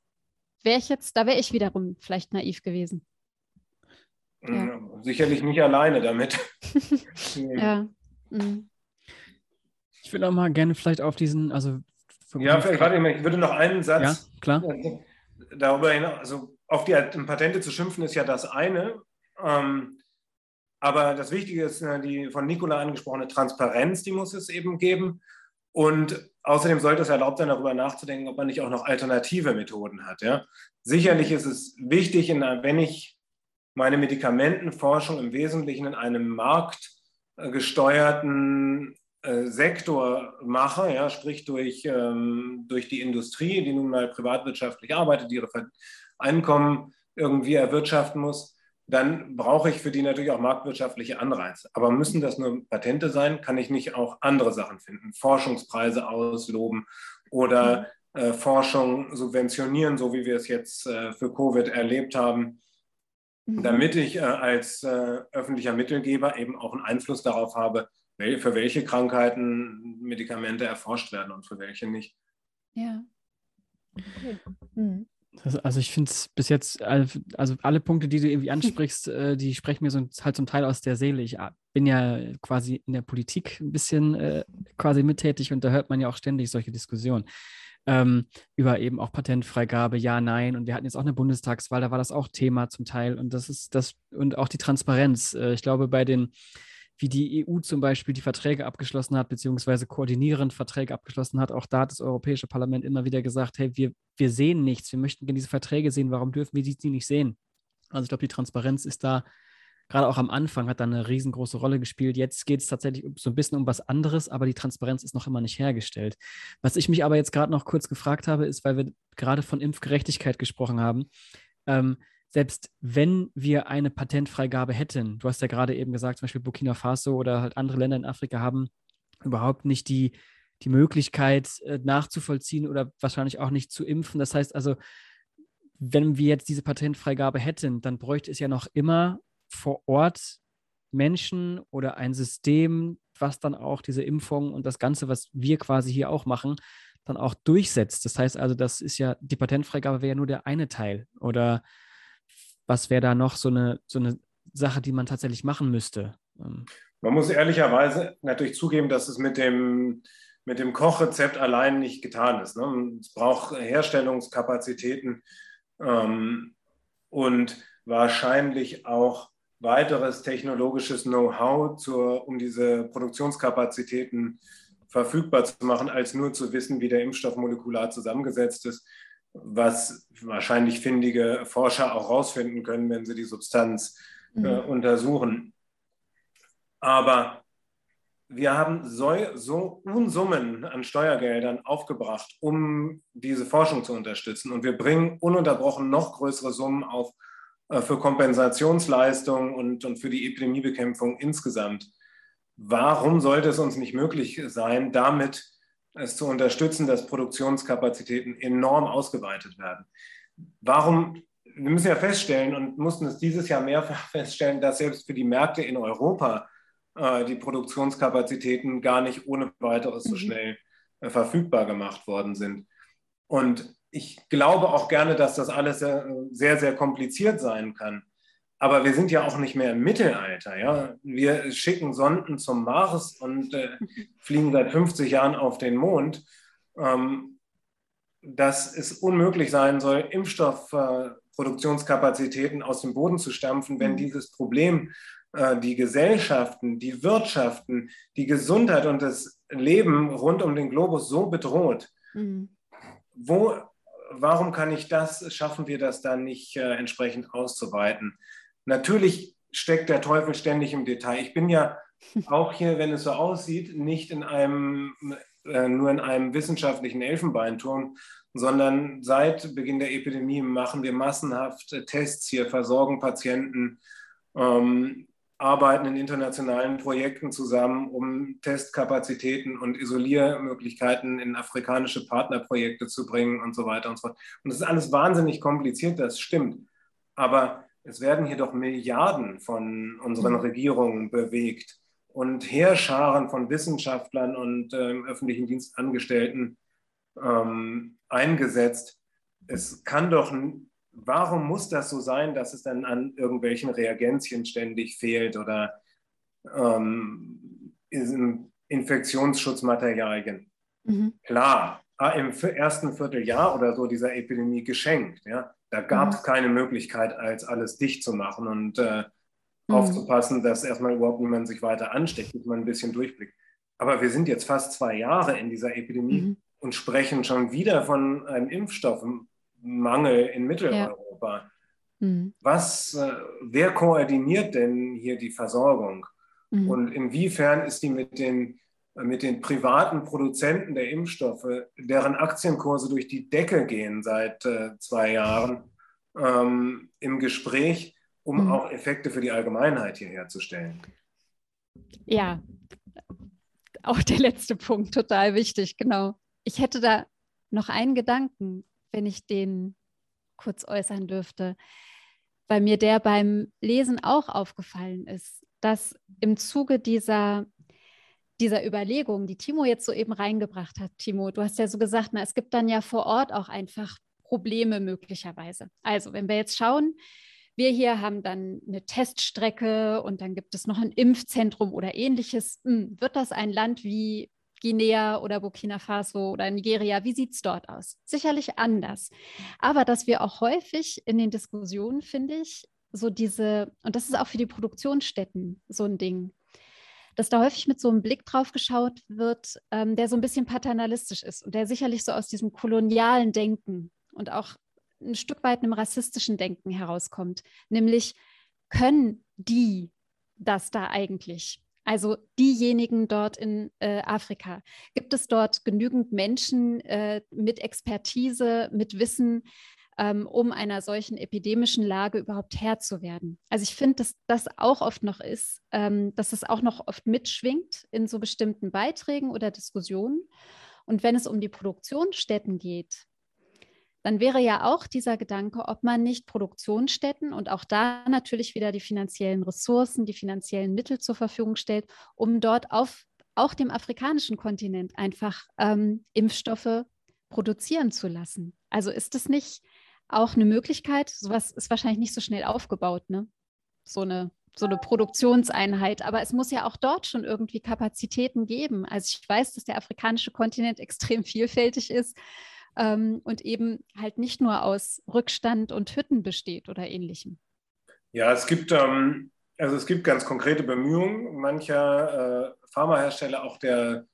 Wäre ich jetzt, da wäre ich wiederum vielleicht naiv gewesen. Ja. Mm, sicherlich nicht alleine damit. ja. Mhm. Ich würde auch mal gerne vielleicht auf diesen, also ja, vielleicht, warte, ich würde noch einen Satz ja, klar. darüber hinaus, also auf die Patente zu schimpfen ist ja das eine. Ähm, aber das Wichtige ist äh, die von Nicola angesprochene Transparenz, die muss es eben geben. Und außerdem sollte es erlaubt sein, darüber nachzudenken, ob man nicht auch noch alternative Methoden hat. Ja? Sicherlich ist es wichtig, wenn ich meine Medikamentenforschung im Wesentlichen in einem marktgesteuerten äh, Sektor mache, ja, sprich durch, ähm, durch die Industrie, die nun mal privatwirtschaftlich arbeitet, ihre Einkommen irgendwie erwirtschaften muss, dann brauche ich für die natürlich auch marktwirtschaftliche Anreize. Aber müssen das nur Patente sein? Kann ich nicht auch andere Sachen finden? Forschungspreise ausloben oder mhm. äh, Forschung subventionieren, so wie wir es jetzt äh, für Covid erlebt haben, mhm. damit ich äh, als äh, öffentlicher Mittelgeber eben auch einen Einfluss darauf habe, für welche Krankheiten Medikamente erforscht werden und für welche nicht. Ja. Okay. Mhm. also ich finde es bis jetzt, also alle Punkte, die du irgendwie ansprichst, äh, die sprechen mir so halt zum Teil aus der Seele. Ich ah, bin ja quasi in der Politik ein bisschen äh, quasi mittätig und da hört man ja auch ständig solche Diskussionen. Ähm, über eben auch Patentfreigabe, ja, nein. Und wir hatten jetzt auch eine Bundestagswahl, da war das auch Thema zum Teil. Und das ist das, und auch die Transparenz. Äh, ich glaube, bei den wie die EU zum Beispiel die Verträge abgeschlossen hat, beziehungsweise koordinierend Verträge abgeschlossen hat. Auch da hat das Europäische Parlament immer wieder gesagt, hey, wir, wir sehen nichts, wir möchten gerne diese Verträge sehen, warum dürfen wir die, nicht sehen? Also ich glaube, die Transparenz ist da, gerade auch am Anfang, hat da eine riesengroße Rolle gespielt. Jetzt geht es tatsächlich so ein bisschen um was anderes, aber die Transparenz ist noch immer nicht hergestellt. Was ich mich aber jetzt gerade noch kurz gefragt habe, ist, weil wir gerade von Impfgerechtigkeit gesprochen haben, ähm, selbst wenn wir eine Patentfreigabe hätten, du hast ja gerade eben gesagt, zum Beispiel Burkina Faso oder halt andere Länder in Afrika haben überhaupt nicht die, die Möglichkeit äh, nachzuvollziehen oder wahrscheinlich auch nicht zu impfen. Das heißt also, wenn wir jetzt diese Patentfreigabe hätten, dann bräuchte es ja noch immer vor Ort Menschen oder ein System, was dann auch diese Impfung und das Ganze, was wir quasi hier auch machen, dann auch durchsetzt. Das heißt also, das ist ja, die Patentfreigabe wäre ja nur der eine Teil. Oder was wäre da noch so eine, so eine Sache, die man tatsächlich machen müsste? Ähm, man muss ehrlicherweise natürlich zugeben, dass es mit dem, mit dem Kochrezept allein nicht getan ist. Ne? Es braucht Herstellungskapazitäten ähm, und wahrscheinlich auch weiteres technologisches Know-how, um diese Produktionskapazitäten verfügbar zu machen, als nur zu wissen, wie der Impfstoff molekular zusammengesetzt ist was wahrscheinlich findige Forscher auch herausfinden können, wenn sie die Substanz äh, mhm. untersuchen. Aber wir haben so, so Unsummen an Steuergeldern aufgebracht, um diese Forschung zu unterstützen. Und wir bringen ununterbrochen noch größere Summen auf äh, für Kompensationsleistungen und, und für die Epidemiebekämpfung insgesamt. Warum sollte es uns nicht möglich sein, damit es zu unterstützen, dass Produktionskapazitäten enorm ausgeweitet werden. Warum? Wir müssen ja feststellen und mussten es dieses Jahr mehrfach feststellen, dass selbst für die Märkte in Europa äh, die Produktionskapazitäten gar nicht ohne weiteres so mhm. schnell äh, verfügbar gemacht worden sind. Und ich glaube auch gerne, dass das alles sehr, sehr, sehr kompliziert sein kann. Aber wir sind ja auch nicht mehr im Mittelalter. Ja? Wir schicken Sonden zum Mars und äh, fliegen seit 50 Jahren auf den Mond. Ähm, dass es unmöglich sein soll, Impfstoffproduktionskapazitäten äh, aus dem Boden zu stampfen, wenn mhm. dieses Problem äh, die Gesellschaften, die Wirtschaften, die Gesundheit und das Leben rund um den Globus so bedroht. Mhm. Wo, warum kann ich das, schaffen wir das dann nicht äh, entsprechend auszuweiten? Natürlich steckt der Teufel ständig im Detail. Ich bin ja auch hier, wenn es so aussieht, nicht in einem, äh, nur in einem wissenschaftlichen Elfenbeinturm, sondern seit Beginn der Epidemie machen wir massenhaft Tests hier, versorgen Patienten, ähm, arbeiten in internationalen Projekten zusammen, um Testkapazitäten und Isoliermöglichkeiten in afrikanische Partnerprojekte zu bringen und so weiter und so fort. Und das ist alles wahnsinnig kompliziert, das stimmt. Aber es werden hier doch Milliarden von unseren mhm. Regierungen bewegt und Heerscharen von Wissenschaftlern und äh, öffentlichen Dienstangestellten ähm, eingesetzt. Es kann doch, warum muss das so sein, dass es dann an irgendwelchen Reagenzien ständig fehlt oder ähm, Infektionsschutzmaterialien? Mhm. Klar, im ersten Vierteljahr oder so dieser Epidemie geschenkt. Ja? Da gab es mhm. keine Möglichkeit, als alles dicht zu machen und äh, mhm. aufzupassen, dass erstmal überhaupt niemand sich weiter ansteckt, dass man ein bisschen durchblickt. Aber wir sind jetzt fast zwei Jahre in dieser Epidemie mhm. und sprechen schon wieder von einem Impfstoffmangel in Mitteleuropa. Ja. Mhm. Was, äh, wer koordiniert denn hier die Versorgung? Mhm. Und inwiefern ist die mit den mit den privaten Produzenten der Impfstoffe, deren Aktienkurse durch die Decke gehen seit äh, zwei Jahren, ähm, im Gespräch, um mhm. auch Effekte für die Allgemeinheit hier herzustellen. Ja, auch der letzte Punkt, total wichtig, genau. Ich hätte da noch einen Gedanken, wenn ich den kurz äußern dürfte, weil mir der beim Lesen auch aufgefallen ist, dass im Zuge dieser dieser Überlegung, die Timo jetzt soeben reingebracht hat, Timo, du hast ja so gesagt, na, es gibt dann ja vor Ort auch einfach Probleme möglicherweise. Also, wenn wir jetzt schauen, wir hier haben dann eine Teststrecke und dann gibt es noch ein Impfzentrum oder ähnliches. Hm, wird das ein Land wie Guinea oder Burkina Faso oder Nigeria, wie sieht es dort aus? Sicherlich anders. Aber dass wir auch häufig in den Diskussionen, finde ich, so diese, und das ist auch für die Produktionsstätten so ein Ding, dass da häufig mit so einem Blick drauf geschaut wird, ähm, der so ein bisschen paternalistisch ist und der sicherlich so aus diesem kolonialen Denken und auch ein Stück weit einem rassistischen Denken herauskommt. Nämlich, können die das da eigentlich? Also diejenigen dort in äh, Afrika. Gibt es dort genügend Menschen äh, mit Expertise, mit Wissen, ähm, um einer solchen epidemischen Lage überhaupt Herr zu werden. Also ich finde, dass das auch oft noch ist, ähm, dass es auch noch oft mitschwingt in so bestimmten Beiträgen oder Diskussionen. Und wenn es um die Produktionsstätten geht, dann wäre ja auch dieser Gedanke, ob man nicht Produktionsstätten und auch da natürlich wieder die finanziellen Ressourcen, die finanziellen Mittel zur Verfügung stellt, um dort auf auch dem afrikanischen Kontinent einfach ähm, Impfstoffe produzieren zu lassen. Also ist es nicht auch eine Möglichkeit. Sowas ist wahrscheinlich nicht so schnell aufgebaut, ne? So eine, so eine Produktionseinheit. Aber es muss ja auch dort schon irgendwie Kapazitäten geben. Also ich weiß, dass der afrikanische Kontinent extrem vielfältig ist ähm, und eben halt nicht nur aus Rückstand und Hütten besteht oder ähnlichem. Ja, es gibt, ähm, also es gibt ganz konkrete Bemühungen mancher äh, Pharmahersteller, auch der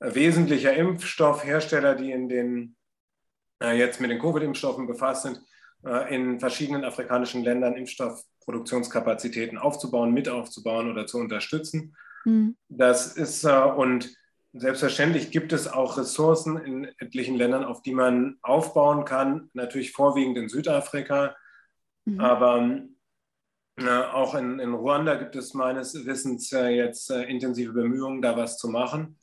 äh, wesentlicher Impfstoffhersteller, die in den jetzt mit den Covid-Impfstoffen befasst sind, äh, in verschiedenen afrikanischen Ländern Impfstoffproduktionskapazitäten aufzubauen, mit aufzubauen oder zu unterstützen. Mhm. Das ist äh, und selbstverständlich gibt es auch Ressourcen in etlichen Ländern, auf die man aufbauen kann, natürlich vorwiegend in Südafrika, mhm. aber auch in, in, Ruanda gibt es meines Wissens jetzt intensive Bemühungen, da was zu machen.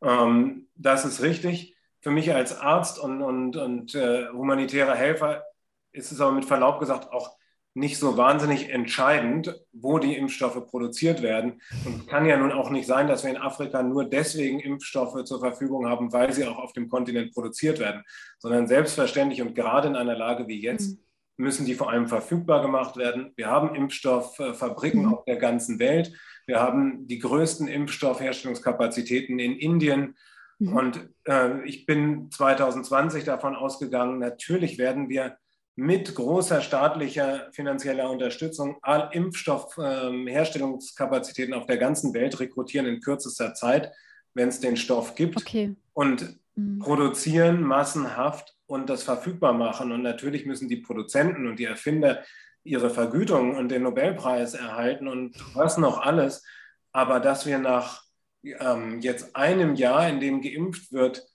Ähm, das ist richtig für mich als Arzt und, und, und äh, humanitärer Helfer ist es aber mit Verlaub gesagt auch nicht so wahnsinnig entscheidend, wo die Impfstoffe produziert werden. Und es kann ja nun auch nicht sein, dass wir in Afrika nur deswegen Impfstoffe zur Verfügung haben, weil sie auch auf dem Kontinent produziert werden, sondern selbstverständlich und gerade in einer Lage wie jetzt mhm. müssen die vor allem verfügbar gemacht werden. Wir haben Impfstofffabriken mhm. auf der ganzen Welt. Wir haben die größten Impfstoffherstellungskapazitäten in Indien, Mhm. Und äh, ich bin 2020 davon ausgegangen, natürlich werden wir mit großer staatlicher finanzieller Unterstützung all Impfstoffherstellungskapazitäten äh, auf der ganzen Welt rekrutieren in kürzester Zeit, wenn es den Stoff gibt. Okay. Und mhm. produzieren massenhaft und das verfügbar machen. Und natürlich müssen die Produzenten und die Erfinder ihre Vergütung und den Nobelpreis erhalten und was noch alles. Aber dass wir nach ähm, jetzt einem Jahr, in dem geimpft wird,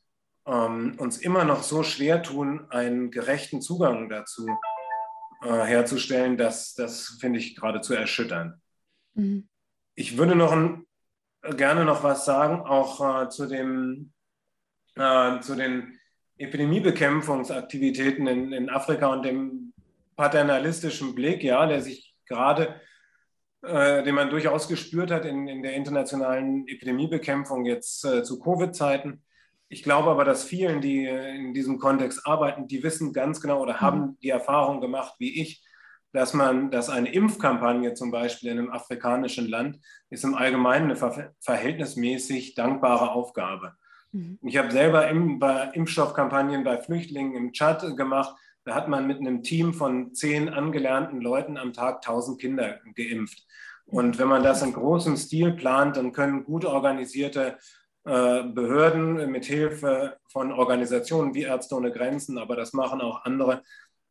ähm, uns immer noch so schwer tun, einen gerechten Zugang dazu äh, herzustellen, das, das finde ich geradezu erschütternd. Mhm. Ich würde noch ein, gerne noch was sagen, auch äh, zu, dem, äh, zu den Epidemiebekämpfungsaktivitäten in, in Afrika und dem paternalistischen Blick, ja, der sich gerade äh, den man durchaus gespürt hat in, in der internationalen Epidemiebekämpfung jetzt äh, zu Covid-Zeiten. Ich glaube aber, dass vielen, die äh, in diesem Kontext arbeiten, die wissen ganz genau oder haben mhm. die Erfahrung gemacht wie ich, dass man, dass eine Impfkampagne zum Beispiel in einem afrikanischen Land ist im Allgemeinen eine ver verhältnismäßig dankbare Aufgabe. Mhm. Ich habe selber im, bei Impfstoffkampagnen bei Flüchtlingen im Tschad gemacht. Da hat man mit einem Team von zehn angelernten Leuten am Tag 1000 Kinder geimpft. Und wenn man das in großem Stil plant, dann können gut organisierte äh, Behörden mit Hilfe von Organisationen wie Ärzte ohne Grenzen, aber das machen auch andere,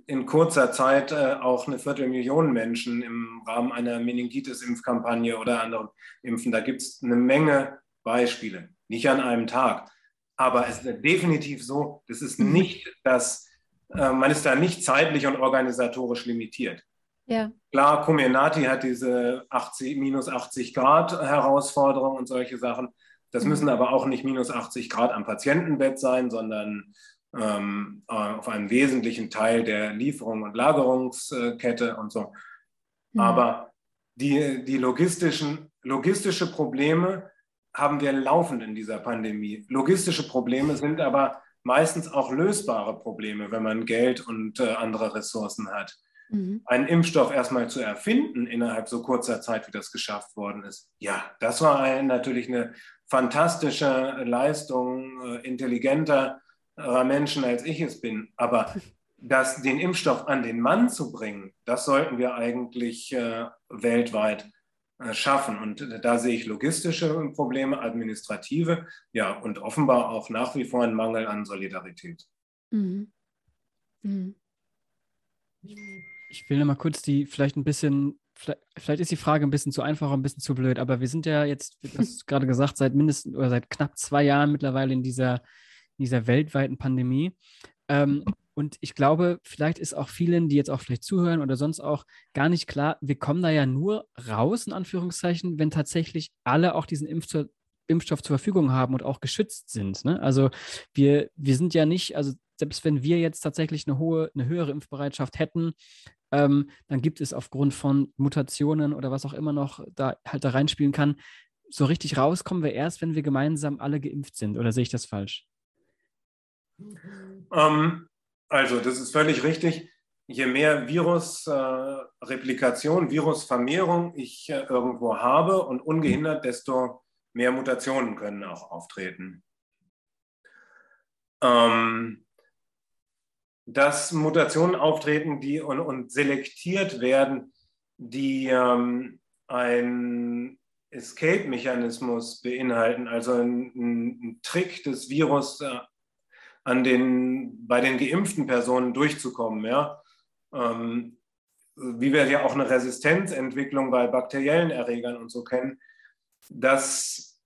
in kurzer Zeit äh, auch eine Viertelmillion Menschen im Rahmen einer Meningitis-Impfkampagne oder anderen Impfen. Da gibt es eine Menge Beispiele. nicht an einem Tag. Aber es ist definitiv so, das ist nicht das, äh, man ist da nicht zeitlich und organisatorisch limitiert. Ja. Klar, Comenati hat diese 80, minus 80 Grad Herausforderung und solche Sachen. Das mhm. müssen aber auch nicht minus 80 Grad am Patientenbett sein, sondern ähm, äh, auf einem wesentlichen Teil der Lieferung und Lagerungskette und so. Mhm. Aber die, die logistischen, logistische Probleme haben wir laufend in dieser Pandemie. Logistische Probleme sind aber meistens auch lösbare Probleme, wenn man Geld und äh, andere Ressourcen hat. Mhm. Einen Impfstoff erstmal zu erfinden innerhalb so kurzer Zeit, wie das geschafft worden ist. Ja, das war ein, natürlich eine fantastische Leistung äh, intelligenter Menschen, als ich es bin. Aber das, den Impfstoff an den Mann zu bringen, das sollten wir eigentlich äh, weltweit schaffen. Und da sehe ich logistische Probleme, administrative, ja, und offenbar auch nach wie vor einen Mangel an Solidarität. Mhm. Mhm. Ich will noch mal kurz die vielleicht ein bisschen Vielleicht, vielleicht, ist die Frage ein bisschen zu einfach, ein bisschen zu blöd, aber wir sind ja jetzt, du hast gerade gesagt, seit mindestens oder seit knapp zwei Jahren mittlerweile in dieser, in dieser weltweiten Pandemie. Ähm, und ich glaube, vielleicht ist auch vielen, die jetzt auch vielleicht zuhören oder sonst auch gar nicht klar, wir kommen da ja nur raus, in Anführungszeichen, wenn tatsächlich alle auch diesen Impfstoff, zur Verfügung haben und auch geschützt sind. Ne? Also wir, wir sind ja nicht, also selbst wenn wir jetzt tatsächlich eine hohe, eine höhere Impfbereitschaft hätten, ähm, dann gibt es aufgrund von Mutationen oder was auch immer noch da halt da reinspielen kann, so richtig rauskommen wir erst, wenn wir gemeinsam alle geimpft sind. Oder sehe ich das falsch? Ähm, also, das ist völlig richtig. Je mehr Virusreplikation, äh, Virusvermehrung ich äh, irgendwo habe und ungehindert, desto mehr Mutationen können auch auftreten. Ähm, dass Mutationen auftreten die und, und selektiert werden, die ähm, ein Escape-Mechanismus beinhalten, also ein, ein, Trick des Virus äh, an den, bei den geimpften Personen durchzukommen. Ja? Ähm, wie wir ja auch eine Resistenzentwicklung bei bakteriellen Erregern und so kennen, das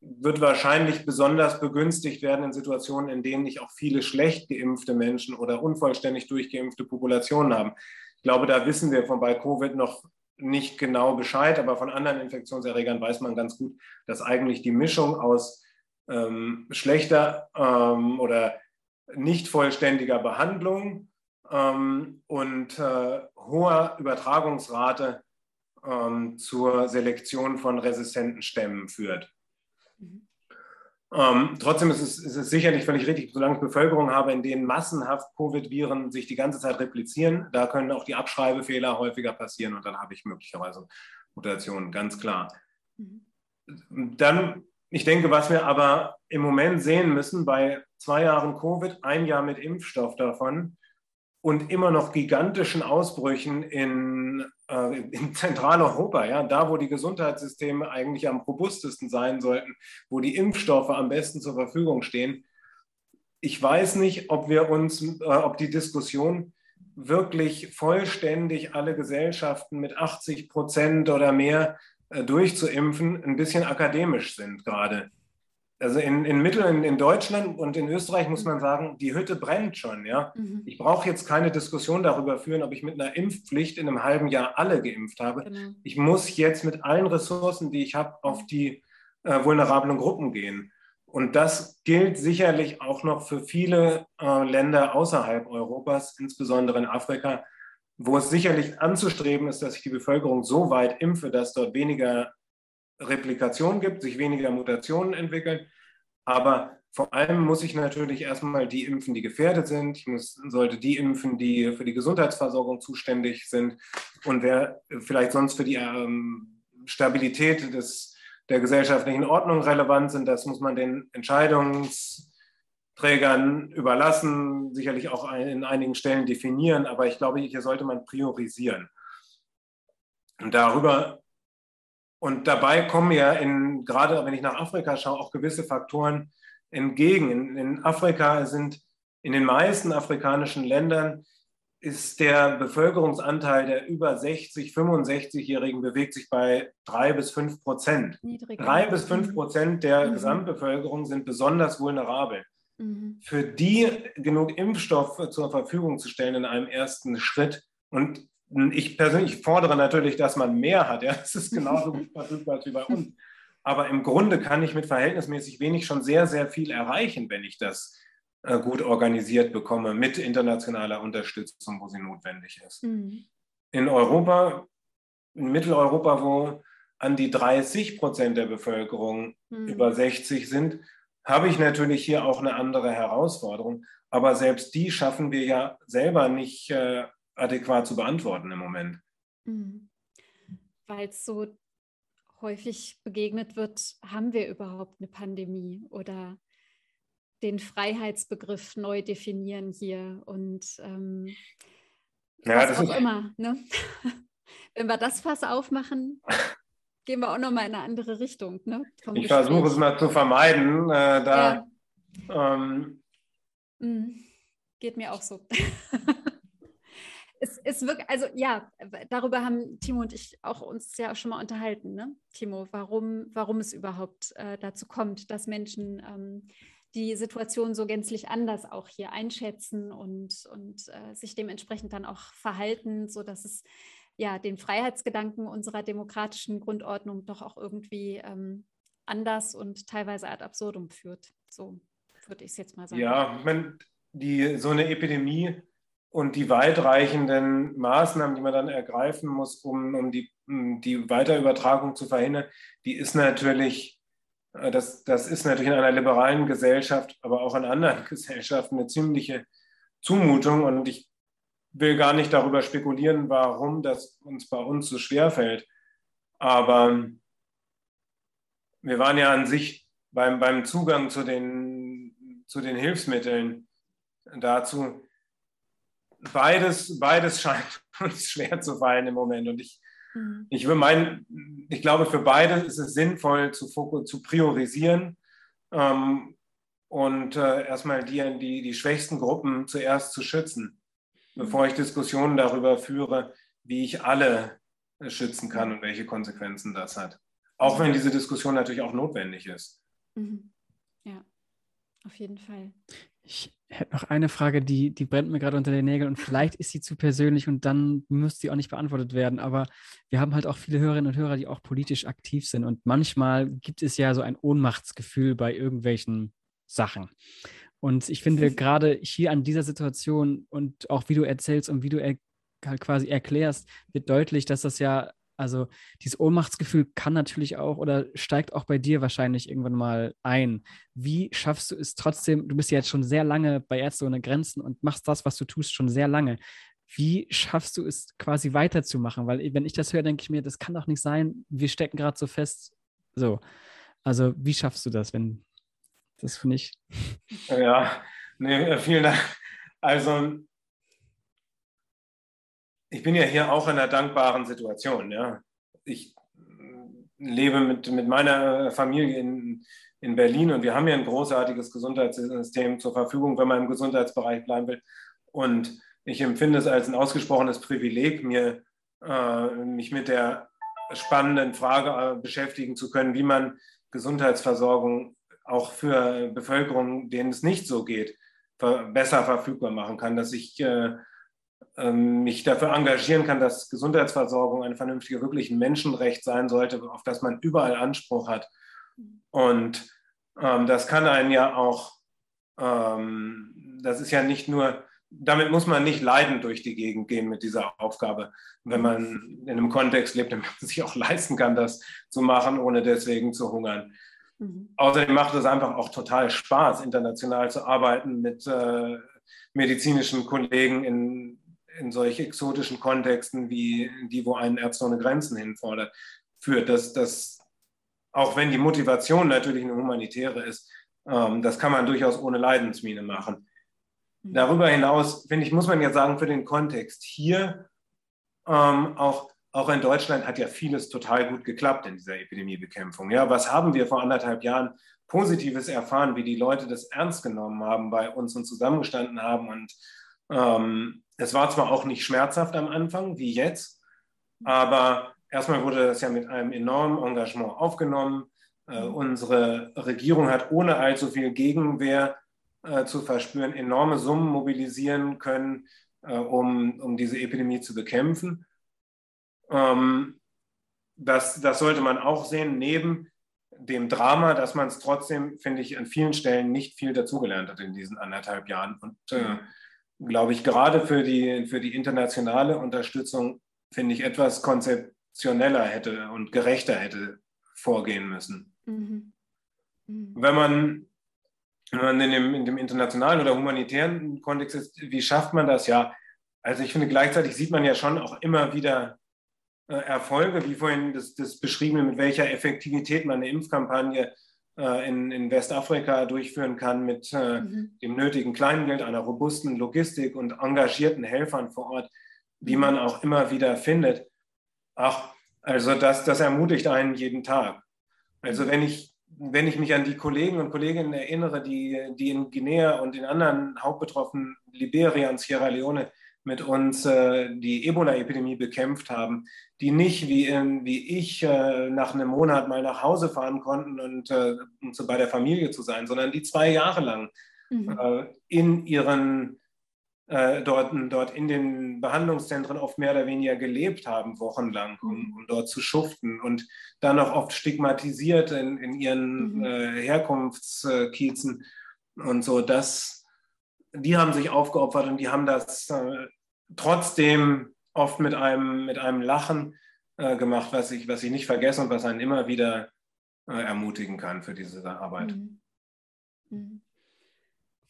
wird wahrscheinlich besonders begünstigt werden in Situationen, in denen nicht auch viele schlecht geimpfte Menschen oder unvollständig durchgeimpfte Populationen haben. Ich glaube, da wissen wir von bei Covid noch nicht genau Bescheid, aber von anderen Infektionserregern weiß man ganz gut, dass eigentlich die Mischung aus ähm, schlechter ähm, oder nicht vollständiger Behandlung ähm, und äh, hoher Übertragungsrate ähm, zur Selektion von resistenten Stämmen führt. Mhm. Ähm, trotzdem ist es, ist es, sicherlich völlig richtig, solange ich Bevölkerung habe, in denen massenhaft Covid-Viren sich die ganze Zeit replizieren, da können auch die Abschreibefehler häufiger passieren und dann habe ich möglicherweise Mutationen, ganz klar. Mhm. Dann ich denke, was wir aber im Moment sehen müssen, bei zwei Jahren Covid, ein Jahr mit Impfstoff davon und immer noch gigantischen Ausbrüchen in, äh, in Zentraleuropa, ja, da wo die Gesundheitssysteme eigentlich am robustesten sein sollten, wo die Impfstoffe am besten zur Verfügung stehen. Ich weiß nicht, ob wir uns, äh, ob die Diskussion wirklich vollständig alle Gesellschaften mit 80 Prozent oder mehr durchzuimpfen, ein bisschen akademisch sind gerade. Also in, in Mittel, in, in, Deutschland und in Österreich muss man sagen, die Hütte brennt schon. Ja? Mhm. Ich brauche jetzt keine Diskussion darüber führen, ob ich mit einer Impfpflicht in einem halben Jahr alle geimpft habe. Genau. Ich muss jetzt mit allen Ressourcen, die ich habe, auf die äh, vulnerablen Gruppen gehen. Und das gilt sicherlich auch noch für viele äh, Länder außerhalb Europas, insbesondere in Afrika, wo es sicherlich anzustreben ist, dass sich die Bevölkerung so weit impfe, dass dort weniger Replikation gibt, sich weniger Mutationen entwickeln. Aber vor allem muss ich natürlich erstmal die impfen, die gefährdet sind. Ich muss, sollte die impfen, die für die Gesundheitsversorgung zuständig sind. Und wer vielleicht sonst für die ähm, Stabilität des, der gesellschaftlichen Ordnung relevant sind, das muss man den Entscheidungs- Trägern überlassen, sicherlich auch in einigen Stellen definieren, aber ich glaube, hier sollte man priorisieren. Und darüber und dabei kommen ja in, gerade wenn ich nach Afrika schaue, auch gewisse Faktoren entgegen. In, in Afrika sind in den meisten afrikanischen Ländern ist der Bevölkerungsanteil der über 60, 65-Jährigen bewegt sich bei drei bis fünf Prozent. Drei bis fünf mhm. Prozent der mhm. Gesamtbevölkerung sind besonders vulnerabel. Mhm. Für die genug Impfstoff zur Verfügung zu stellen in einem ersten Schritt. Und ich persönlich fordere natürlich, dass man mehr hat. Ja, das ist genauso gut verfügbar wie bei uns. Aber im Grunde kann ich mit verhältnismäßig wenig schon sehr, sehr viel erreichen, wenn ich das äh, gut organisiert bekomme mit internationaler Unterstützung, wo sie notwendig ist. Mhm. In Europa, in Mitteleuropa, wo an die 30 Prozent der Bevölkerung mhm. über 60 sind, habe ich natürlich hier auch eine andere Herausforderung. Aber selbst die schaffen wir ja selber nicht äh, adäquat zu beantworten im Moment. Mhm. Weil es so häufig begegnet wird, haben wir überhaupt eine Pandemie oder den Freiheitsbegriff neu definieren hier und ähm, ja, was auch immer. Ne? Wenn wir das Fass aufmachen, gehen wir auch nochmal in eine andere Richtung. Ne? ich versuche es mal zu vermeiden. Äh, da, ja. ähm, mhm. Geht mir auch so. es ist wirklich, also ja, darüber haben Timo und ich auch uns ja schon mal unterhalten, ne? Timo, warum, warum es überhaupt äh, dazu kommt, dass Menschen ähm, die Situation so gänzlich anders auch hier einschätzen und, und äh, sich dementsprechend dann auch verhalten, sodass es ja den Freiheitsgedanken unserer demokratischen Grundordnung doch auch irgendwie ähm, anders und teilweise ad absurdum führt. So würde ich es jetzt mal sagen. Ja, wenn die, so eine Epidemie und die weitreichenden Maßnahmen, die man dann ergreifen muss, um, um die, die Weiterübertragung zu verhindern, die ist natürlich äh, das, das ist natürlich in einer liberalen Gesellschaft, aber auch in anderen Gesellschaften eine ziemliche Zumutung. Und ich will gar nicht darüber spekulieren, warum das uns bei uns so schwer fällt. Aber wir waren ja an sich beim, beim Zugang zu den, zu den Hilfsmitteln dazu. Beides, beides scheint uns schwer zu fallen im Moment. Und ich Mhm. Ich, mein, ich glaube, für beide ist es sinnvoll, zu, zu priorisieren ähm, und äh, erstmal die, die, die schwächsten Gruppen zuerst zu schützen. Bevor ich Diskussionen darüber führe, wie ich alle äh, schützen kann und welche Konsequenzen das hat. Auch wenn diese Diskussion natürlich auch notwendig ist. Mhm. Ja, auf jeden Fall. Ich hätte noch eine Frage, die, die brennt mir gerade unter den Nägeln und vielleicht ist sie zu persönlich und dann müsste sie auch nicht beantwortet werden. Aber wir haben halt auch viele Hörerinnen und Hörer, die auch politisch aktiv sind. Und manchmal gibt es ja so ein Ohnmachtsgefühl bei irgendwelchen Sachen. Und ich finde gerade hier an dieser Situation und auch wie du erzählst und wie du er, halt quasi erklärst, wird deutlich, dass das ja also dieses Ohnmachtsgefühl kann natürlich auch oder steigt auch bei dir wahrscheinlich irgendwann mal ein. Wie schaffst du es trotzdem, du bist ja jetzt schon sehr lange bei Ärzte ohne Grenzen und machst das, was du tust, schon sehr lange. Wie schaffst du es quasi weiterzumachen? Weil wenn ich das höre, denke ich mir, das kann doch nicht sein, wir stecken gerade so fest. So, also wie schaffst du das, wenn, das finde ich. Ja, nee, vielen Dank. Also ich bin ja hier auch in einer dankbaren Situation. Ja. Ich lebe mit, mit meiner Familie in, in Berlin und wir haben ja ein großartiges Gesundheitssystem zur Verfügung, wenn man im Gesundheitsbereich bleiben will. Und ich empfinde es als ein ausgesprochenes Privileg, mir, äh, mich mit der spannenden Frage äh, beschäftigen zu können, wie man Gesundheitsversorgung auch für Bevölkerung, denen es nicht so geht, besser verfügbar machen kann, dass ich äh, ähm, mich dafür engagieren kann, dass Gesundheitsversorgung ein vernünftiger, wirklich ein Menschenrecht sein sollte, auf das man überall Anspruch hat. Und ähm, das kann einen ja auch, ähm, das ist ja nicht nur, damit muss man nicht leidend durch die Gegend gehen mit dieser Aufgabe, wenn man in einem Kontext lebt, in dem man sich auch leisten kann, das zu machen, ohne deswegen zu hungern. Mhm. Außerdem macht es einfach auch total Spaß, international zu arbeiten mit äh, medizinischen Kollegen in in solch exotischen Kontexten wie die, wo einen Ärzte ohne Grenzen hinfordert, führt. Dass, dass, auch wenn die Motivation natürlich eine humanitäre ist, ähm, das kann man durchaus ohne Leidensmine machen. Mhm. Darüber hinaus, finde ich, muss man ja sagen, für den Kontext hier, ähm, auch, auch in Deutschland hat ja vieles total gut geklappt in dieser Epidemiebekämpfung. Ja, was haben wir vor anderthalb Jahren Positives erfahren, wie die Leute das ernst genommen haben bei uns und zusammengestanden haben und ähm, Es war zwar auch nicht schmerzhaft am Anfang, wie jetzt, aber erstmal wurde das ja mit einem enormen Engagement aufgenommen. Äh, unsere Regierung hat ohne allzu viel Gegenwehr äh, zu verspüren enorme Summen mobilisieren können, äh, um, um diese Epidemie zu bekämpfen. Ähm, das, das sollte man auch sehen, neben dem Drama, dass man es trotzdem, finde ich, an vielen Stellen nicht viel dazugelernt hat in diesen anderthalb Jahren. Und äh, glaube ich, gerade für die, für die internationale Unterstützung, finde ich, etwas konzeptioneller hätte und gerechter hätte vorgehen müssen. Mhm. Mhm. Wenn man, wenn man in, dem, in dem internationalen oder humanitären Kontext ist, wie schafft man das? Ja, also ich finde, gleichzeitig sieht man ja schon auch immer wieder Erfolge, wie vorhin das, das beschriebene, mit welcher Effektivität man eine Impfkampagne äh, in, in Westafrika durchführen kann, mit äh, mhm. dem nötigen Kleingeld, einer robusten Logistik und engagierten Helfern vor Ort, die man auch immer wieder findet. Ach, also das, das ermutigt einen jeden Tag. Also wenn ich, wenn ich mich an die Kollegen und Kolleginnen erinnere, die, die in Guinea und in anderen hauptbetroffenen Liberia und Sierra Leone mit uns äh, die Ebola-Epidemie bekämpft haben, die nicht wie, in, wie ich äh, nach einem Monat mal nach Hause fahren konnten und äh, um so bei der Familie zu sein, sondern die zwei Jahre lang mhm. Äh, in ihren äh, dort, dort in den Behandlungszentren oft mehr oder weniger gelebt haben, wochenlang, um, mhm. um dort zu schuften und dann auch oft stigmatisiert in, in ihren mhm. Äh, Herkunftskiezen und so. Das die haben sich aufgeopfert und die haben das äh, trotzdem oft mit einem, mit einem Lachen äh, gemacht, was ich, was ich nicht vergesse und was einen immer wieder äh, ermutigen kann für diese Arbeit. Mhm. Mhm.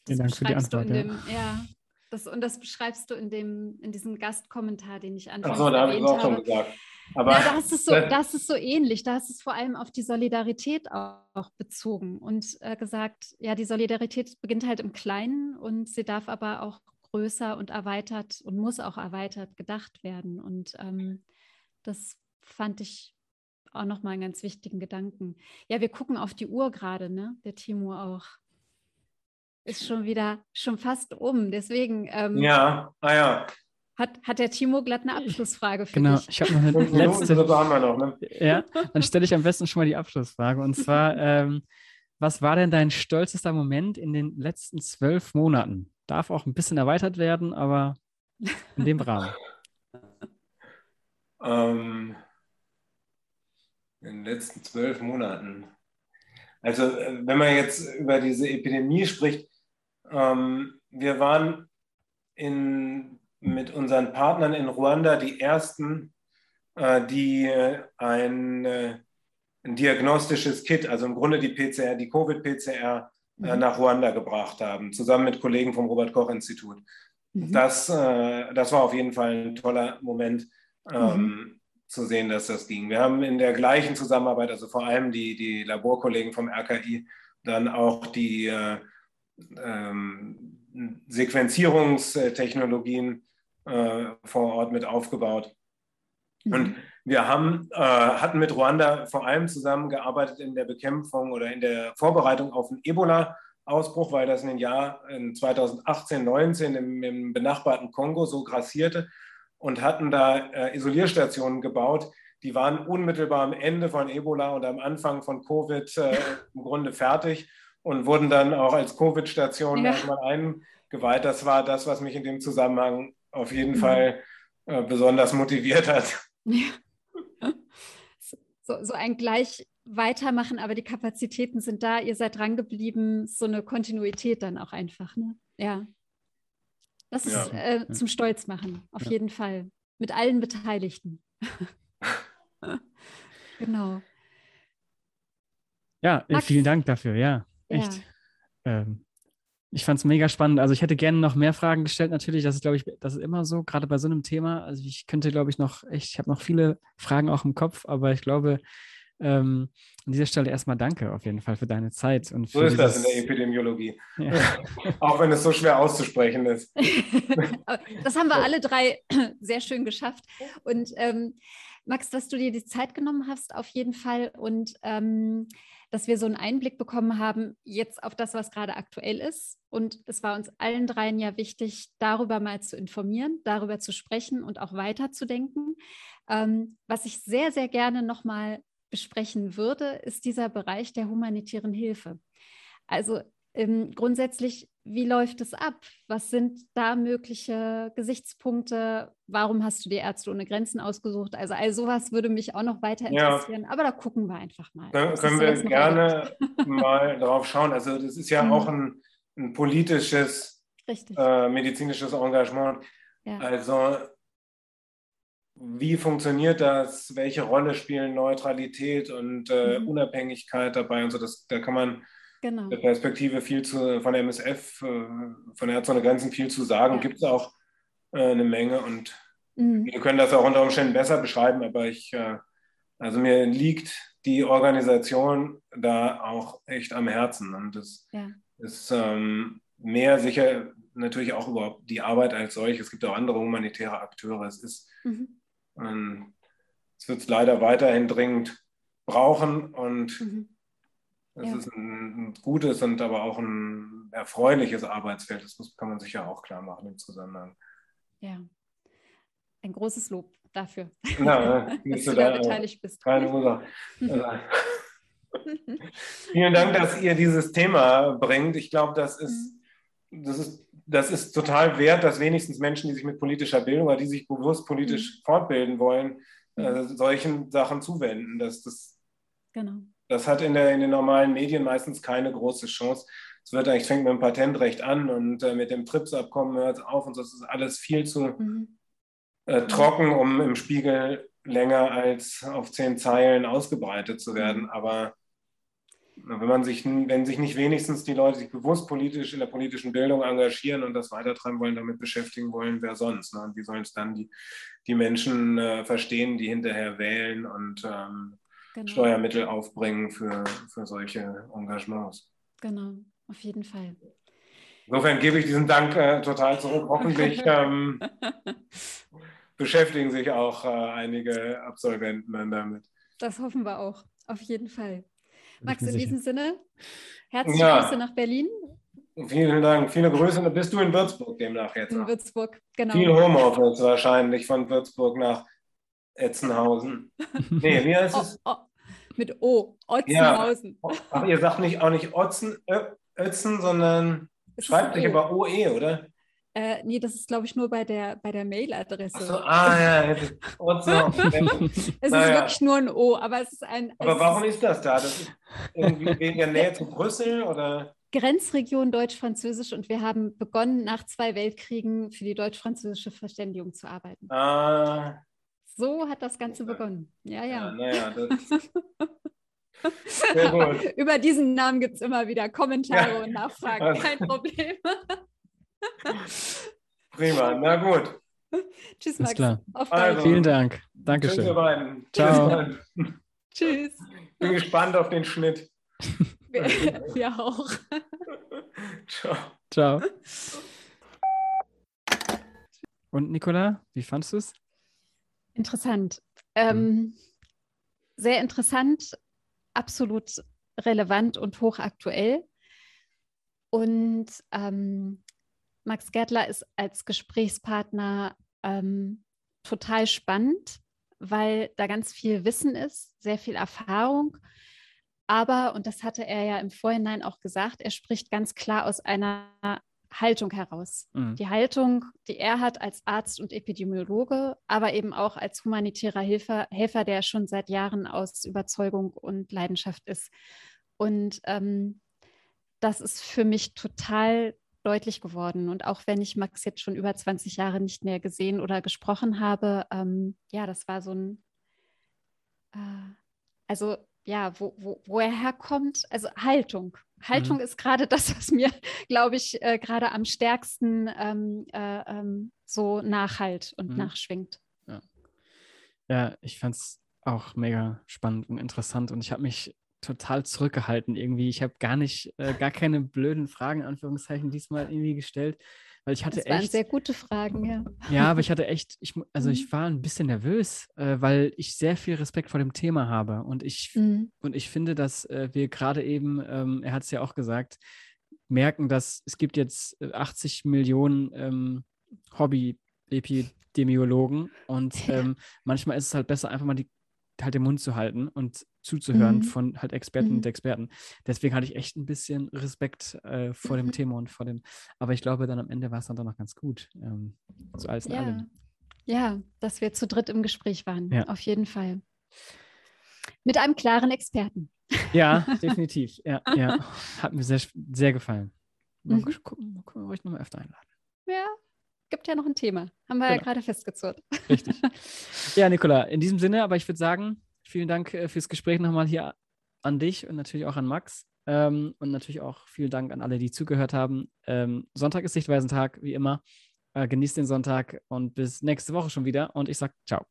Vielen Dank für die Antwort. Dem, ja. ja. Das, und das beschreibst du in, dem, in diesem Gastkommentar, den ich anfangs Ach so, da habe ich auch schon gesagt. Aber ja, da ist so, da ist so ähnlich. Da ist es vor allem auf die Solidarität auch, auch bezogen und äh, gesagt, ja, die Solidarität beginnt halt im Kleinen und sie darf aber auch größer und erweitert und muss auch erweitert gedacht werden. Und ähm, das fand ich auch nochmal einen ganz wichtigen Gedanken. Ja, wir gucken auf die Uhr gerade, ne? Der Timo auch. Ist schon wieder, schon fast um. Deswegen. Ähm, ja, ah ja. Hat, hat der Timo glatt eine Abschlussfrage für genau, dich? Genau, ich habe noch eine letzte. haben wir noch, ne? Ja, dann stelle ich am besten schon mal die Abschlussfrage. Und zwar, ähm, was war denn dein stolzester Moment in den letzten zwölf Monaten? Darf auch ein bisschen erweitert werden, aber in dem Rahmen. ähm, in den letzten zwölf Monaten. Also, äh, wenn man jetzt über diese Epidemie spricht, ähm, wir waren in mit unseren Partnern in Ruanda die ersten, äh, die äh, ein, äh, ein, diagnostisches Kit, also im Grunde die PCR, die Covid-PCR mhm. nach Ruanda gebracht haben, zusammen mit Kollegen vom Robert-Koch-Institut. Mhm. Das, das war auf jeden Fall ein toller Moment. Ähm, mhm. zu sehen, dass das ging. Wir haben in der gleichen Zusammenarbeit, also vor allem die, die Laborkollegen vom RKI, dann auch die äh, ähm, Sequenzierungstechnologien äh, vor Ort mit aufgebaut. Mhm. Und wir haben, äh, hatten mit Ruanda vor allem zusammengearbeitet in der Bekämpfung oder in der Vorbereitung auf einen Ebola-Ausbruch, weil das in den Jahren 2018, 19 im, im, benachbarten Kongo so grassierte und hatten da äh, Isolierstationen gebaut. Die waren unmittelbar am Ende von Ebola und am Anfang von Covid äh, im Grunde fertig und wurden dann auch als Covid-Station ja. eingeweiht. Das war das, was mich in dem Zusammenhang auf jeden mhm. Fall äh, besonders motiviert hat. Ja. So, so ein gleich weitermachen, aber die Kapazitäten sind da, ihr seid dran geblieben, so eine Kontinuität dann auch einfach. Ne? Ja. Das ist ja. äh, zum Stolz machen, auf ja. jeden Fall. Mit allen Beteiligten. genau. Ja, Max, vielen Dank dafür, ja. Echt. Ähm, ich fand es mega spannend. Also ich hätte gerne noch mehr Fragen gestellt, natürlich. Das ist, glaube ich, das ist immer so, gerade bei so einem Thema. Also ich könnte, glaube ich, noch, echt, ich habe noch viele Fragen auch im Kopf, aber ich glaube, ähm, an dieser Stelle erstmal danke auf jeden Fall für deine Zeit. Und so ist das in der Epidemiologie. Ja. Auch wenn es so schwer auszusprechen ist. das haben wir alle drei sehr schön geschafft. Und ähm, Max, dass du dir die Zeit genommen hast, auf jeden Fall. Und ähm, dass wir so einen Einblick bekommen haben, jetzt auf das, was gerade aktuell ist. Und es war uns allen dreien ja wichtig, darüber mal zu informieren, darüber zu sprechen und auch weiterzudenken. Ähm, was ich sehr, sehr gerne nochmal besprechen würde, ist dieser Bereich der humanitären Hilfe. Also ähm, grundsätzlich, wie läuft es ab? Was sind da mögliche Gesichtspunkte? Warum hast du die Ärzte ohne Grenzen ausgesucht? Also all sowas würde mich auch noch weiter interessieren. Ja. Aber da gucken wir einfach mal. Da können wir gerne mal drauf schauen. Also das ist ja mhm. auch ein, ein politisches, äh, medizinisches Engagement. Ja. Also wie funktioniert das? Welche Rolle spielen Neutralität und äh, mhm. Unabhängigkeit dabei und so? Das, da kann man genau. der Perspektive viel zu, von der MSF, äh, von der Ärzte ohne Grenzen viel zu sagen. Ja. Gibt es auch äh, eine Menge und mhm. wir können das auch unter Umständen besser beschreiben, aber ich, äh, also mir liegt die Organisation da auch echt am Herzen und das ja. ist ähm, mehr sicher natürlich auch überhaupt die Arbeit als solche. Es gibt auch andere humanitäre Akteure. Es ist, mhm. ähm, es wird es leider weiterhin dringend brauchen und mhm. Es ja. ist ein, ein, gutes und aber auch ein erfreuliches Arbeitsfeld. Das muss, kann man sich ja auch klar machen im Zusammenhang. Ja, ein großes Lob dafür, ja, dass du da beteiligt bist. Keine Ursache. Vielen Dank, dass ihr dieses Thema bringt. Ich glaube, das ist, mhm. das, ist, das ist total wert, dass wenigstens Menschen, die sich mit politischer Bildung oder die sich bewusst politisch mhm. fortbilden wollen, äh, solchen Sachen zuwenden. Dass das genau. Das hat in, der, in den normalen Medien meistens keine große Chance. Es wird eigentlich, fängt mit dem Patentrecht an und äh, mit dem TRIPS-Abkommen hört es auf und. Das ist alles viel zu mhm. äh, trocken, um im Spiegel länger als auf zehn Zeilen ausgebreitet zu werden. Mhm. Aber wenn man sich, wenn sich nicht wenigstens die Leute sich bewusst politisch in der politischen Bildung engagieren und das weitertreiben wollen, damit beschäftigen wollen, wer sonst? Ne? Und wie sollen es dann die, die Menschen äh, verstehen, die hinterher wählen und ähm, genau. Steuermittel aufbringen für, für solche Engagements. Genau, auf jeden Fall. Insofern gebe ich diesen Dank äh, total zurück. Hoffentlich ähm, beschäftigen sich auch äh, einige Absolventen dann damit. Das hoffen wir auch, auf jeden Fall. Max, in diesem Sinne, herzliche ja. Grüße nach Berlin. Vielen Dank. Viele Grüße. Bist du in Würzburg demnach jetzt? In Würzburg, genau. Viel Homeoffice wahrscheinlich von Würzburg nach Etzenhausen. Nee, wie heißt es? Oh, oh, mit O, Otzenhausen. Ja. Ach, ihr sagt nicht auch nicht Otzen, Ötzen, sondern es schreibt sich aber OE, oder? Äh, nee, das ist, glaube ich, nur bei der, bei der Mailadresse. So, ah ja, es ist naja. wirklich nur ein O, aber es ist ein. Aber warum ist das da? Das ist irgendwie wegen der Nähe zu Brüssel oder? Grenzregion Deutsch-Französisch und wir haben begonnen, nach zwei Weltkriegen für die deutsch-französische Verständigung zu arbeiten. Ah, so hat das Ganze begonnen. Ja, ja. ja naja, Über diesen Namen gibt es immer wieder Kommentare ja. und Nachfragen. Kein Problem. Prima, na gut. Tschüss, Max. Klar. Auf also, Vielen Dank. Dankeschön. Tschüss, beiden. Ciao. Tschüss. Bin gespannt auf den Schnitt. Wir, wir auch. Ciao. Ciao. Und Nicola, wie fandest du es? Interessant. Ähm, mhm. Sehr interessant, absolut relevant und hochaktuell. Und ähm, Max Gärtler ist als Gesprächspartner ähm, total spannend, weil da ganz viel Wissen ist, sehr viel Erfahrung. Aber, und das hatte er ja im Vorhinein auch gesagt, er spricht ganz klar aus einer Haltung heraus. Mhm. Die Haltung, die er hat als Arzt und Epidemiologe, aber eben auch als humanitärer Helfer, Helfer der schon seit Jahren aus Überzeugung und Leidenschaft ist. Und ähm, das ist für mich total deutlich geworden. Und auch wenn ich Max jetzt schon über 20 Jahre nicht mehr gesehen oder gesprochen habe, ähm, ja, das war so ein, äh, also ja, wo, wo, wo er herkommt, also Haltung. Haltung mhm. ist gerade das, was mir, glaube ich, äh, gerade am stärksten ähm, äh, ähm, so nachhalt und mhm. nachschwingt. Ja, ja ich fand es auch mega spannend und interessant und ich habe mich total zurückgehalten irgendwie. Ich habe gar nicht, äh, gar keine blöden Fragen, Anführungszeichen, diesmal irgendwie gestellt, Weil ich hatte das waren echt. sehr gute Fragen, ja. Ja, aber ich hatte echt, ich, also Mhm. ich war ein bisschen nervös, äh, weil ich sehr viel Respekt vor dem Thema habe. Und ich, Mhm. und ich finde, dass äh, wir gerade eben, ähm, er hat es ja auch gesagt, merken, dass es gibt jetzt äh, 80 Millionen ähm, Hobby-Epidemiologen und ähm, manchmal ist es halt besser, einfach mal die, halt den Mund zu halten und zuzuhören Mhm. von halt Experten und Mhm. Experten. Deswegen hatte ich echt ein bisschen Respekt äh, vor dem Mhm. Thema und vor dem, aber ich glaube, dann am Ende war es dann doch noch ganz gut. Ähm, so alles in Ja. allem. ja, dass wir zu dritt im Gespräch waren, Ja. auf jeden Fall. Mit einem klaren Experten. Ja, definitiv. Ja, ja. Hat mir sehr, sehr gefallen. Mal Mhm. gucken, mal gucken, ob ich nochmal öfter einladen. Ja, gibt ja noch ein Thema. Haben wir ja Genau. gerade festgezurrt. Richtig. ja, Nicola, in diesem Sinne, aber ich würde sagen, vielen Dank äh, fürs Gespräch nochmal hier an dich und natürlich auch an Max. Ähm, und natürlich auch vielen Dank an alle, die zugehört haben. Ähm, Sonntag ist Sichtweisentag, wie immer. Äh, genießt den Sonntag und bis nächste Woche schon wieder. Und ich sage ciao.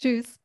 Tschüss.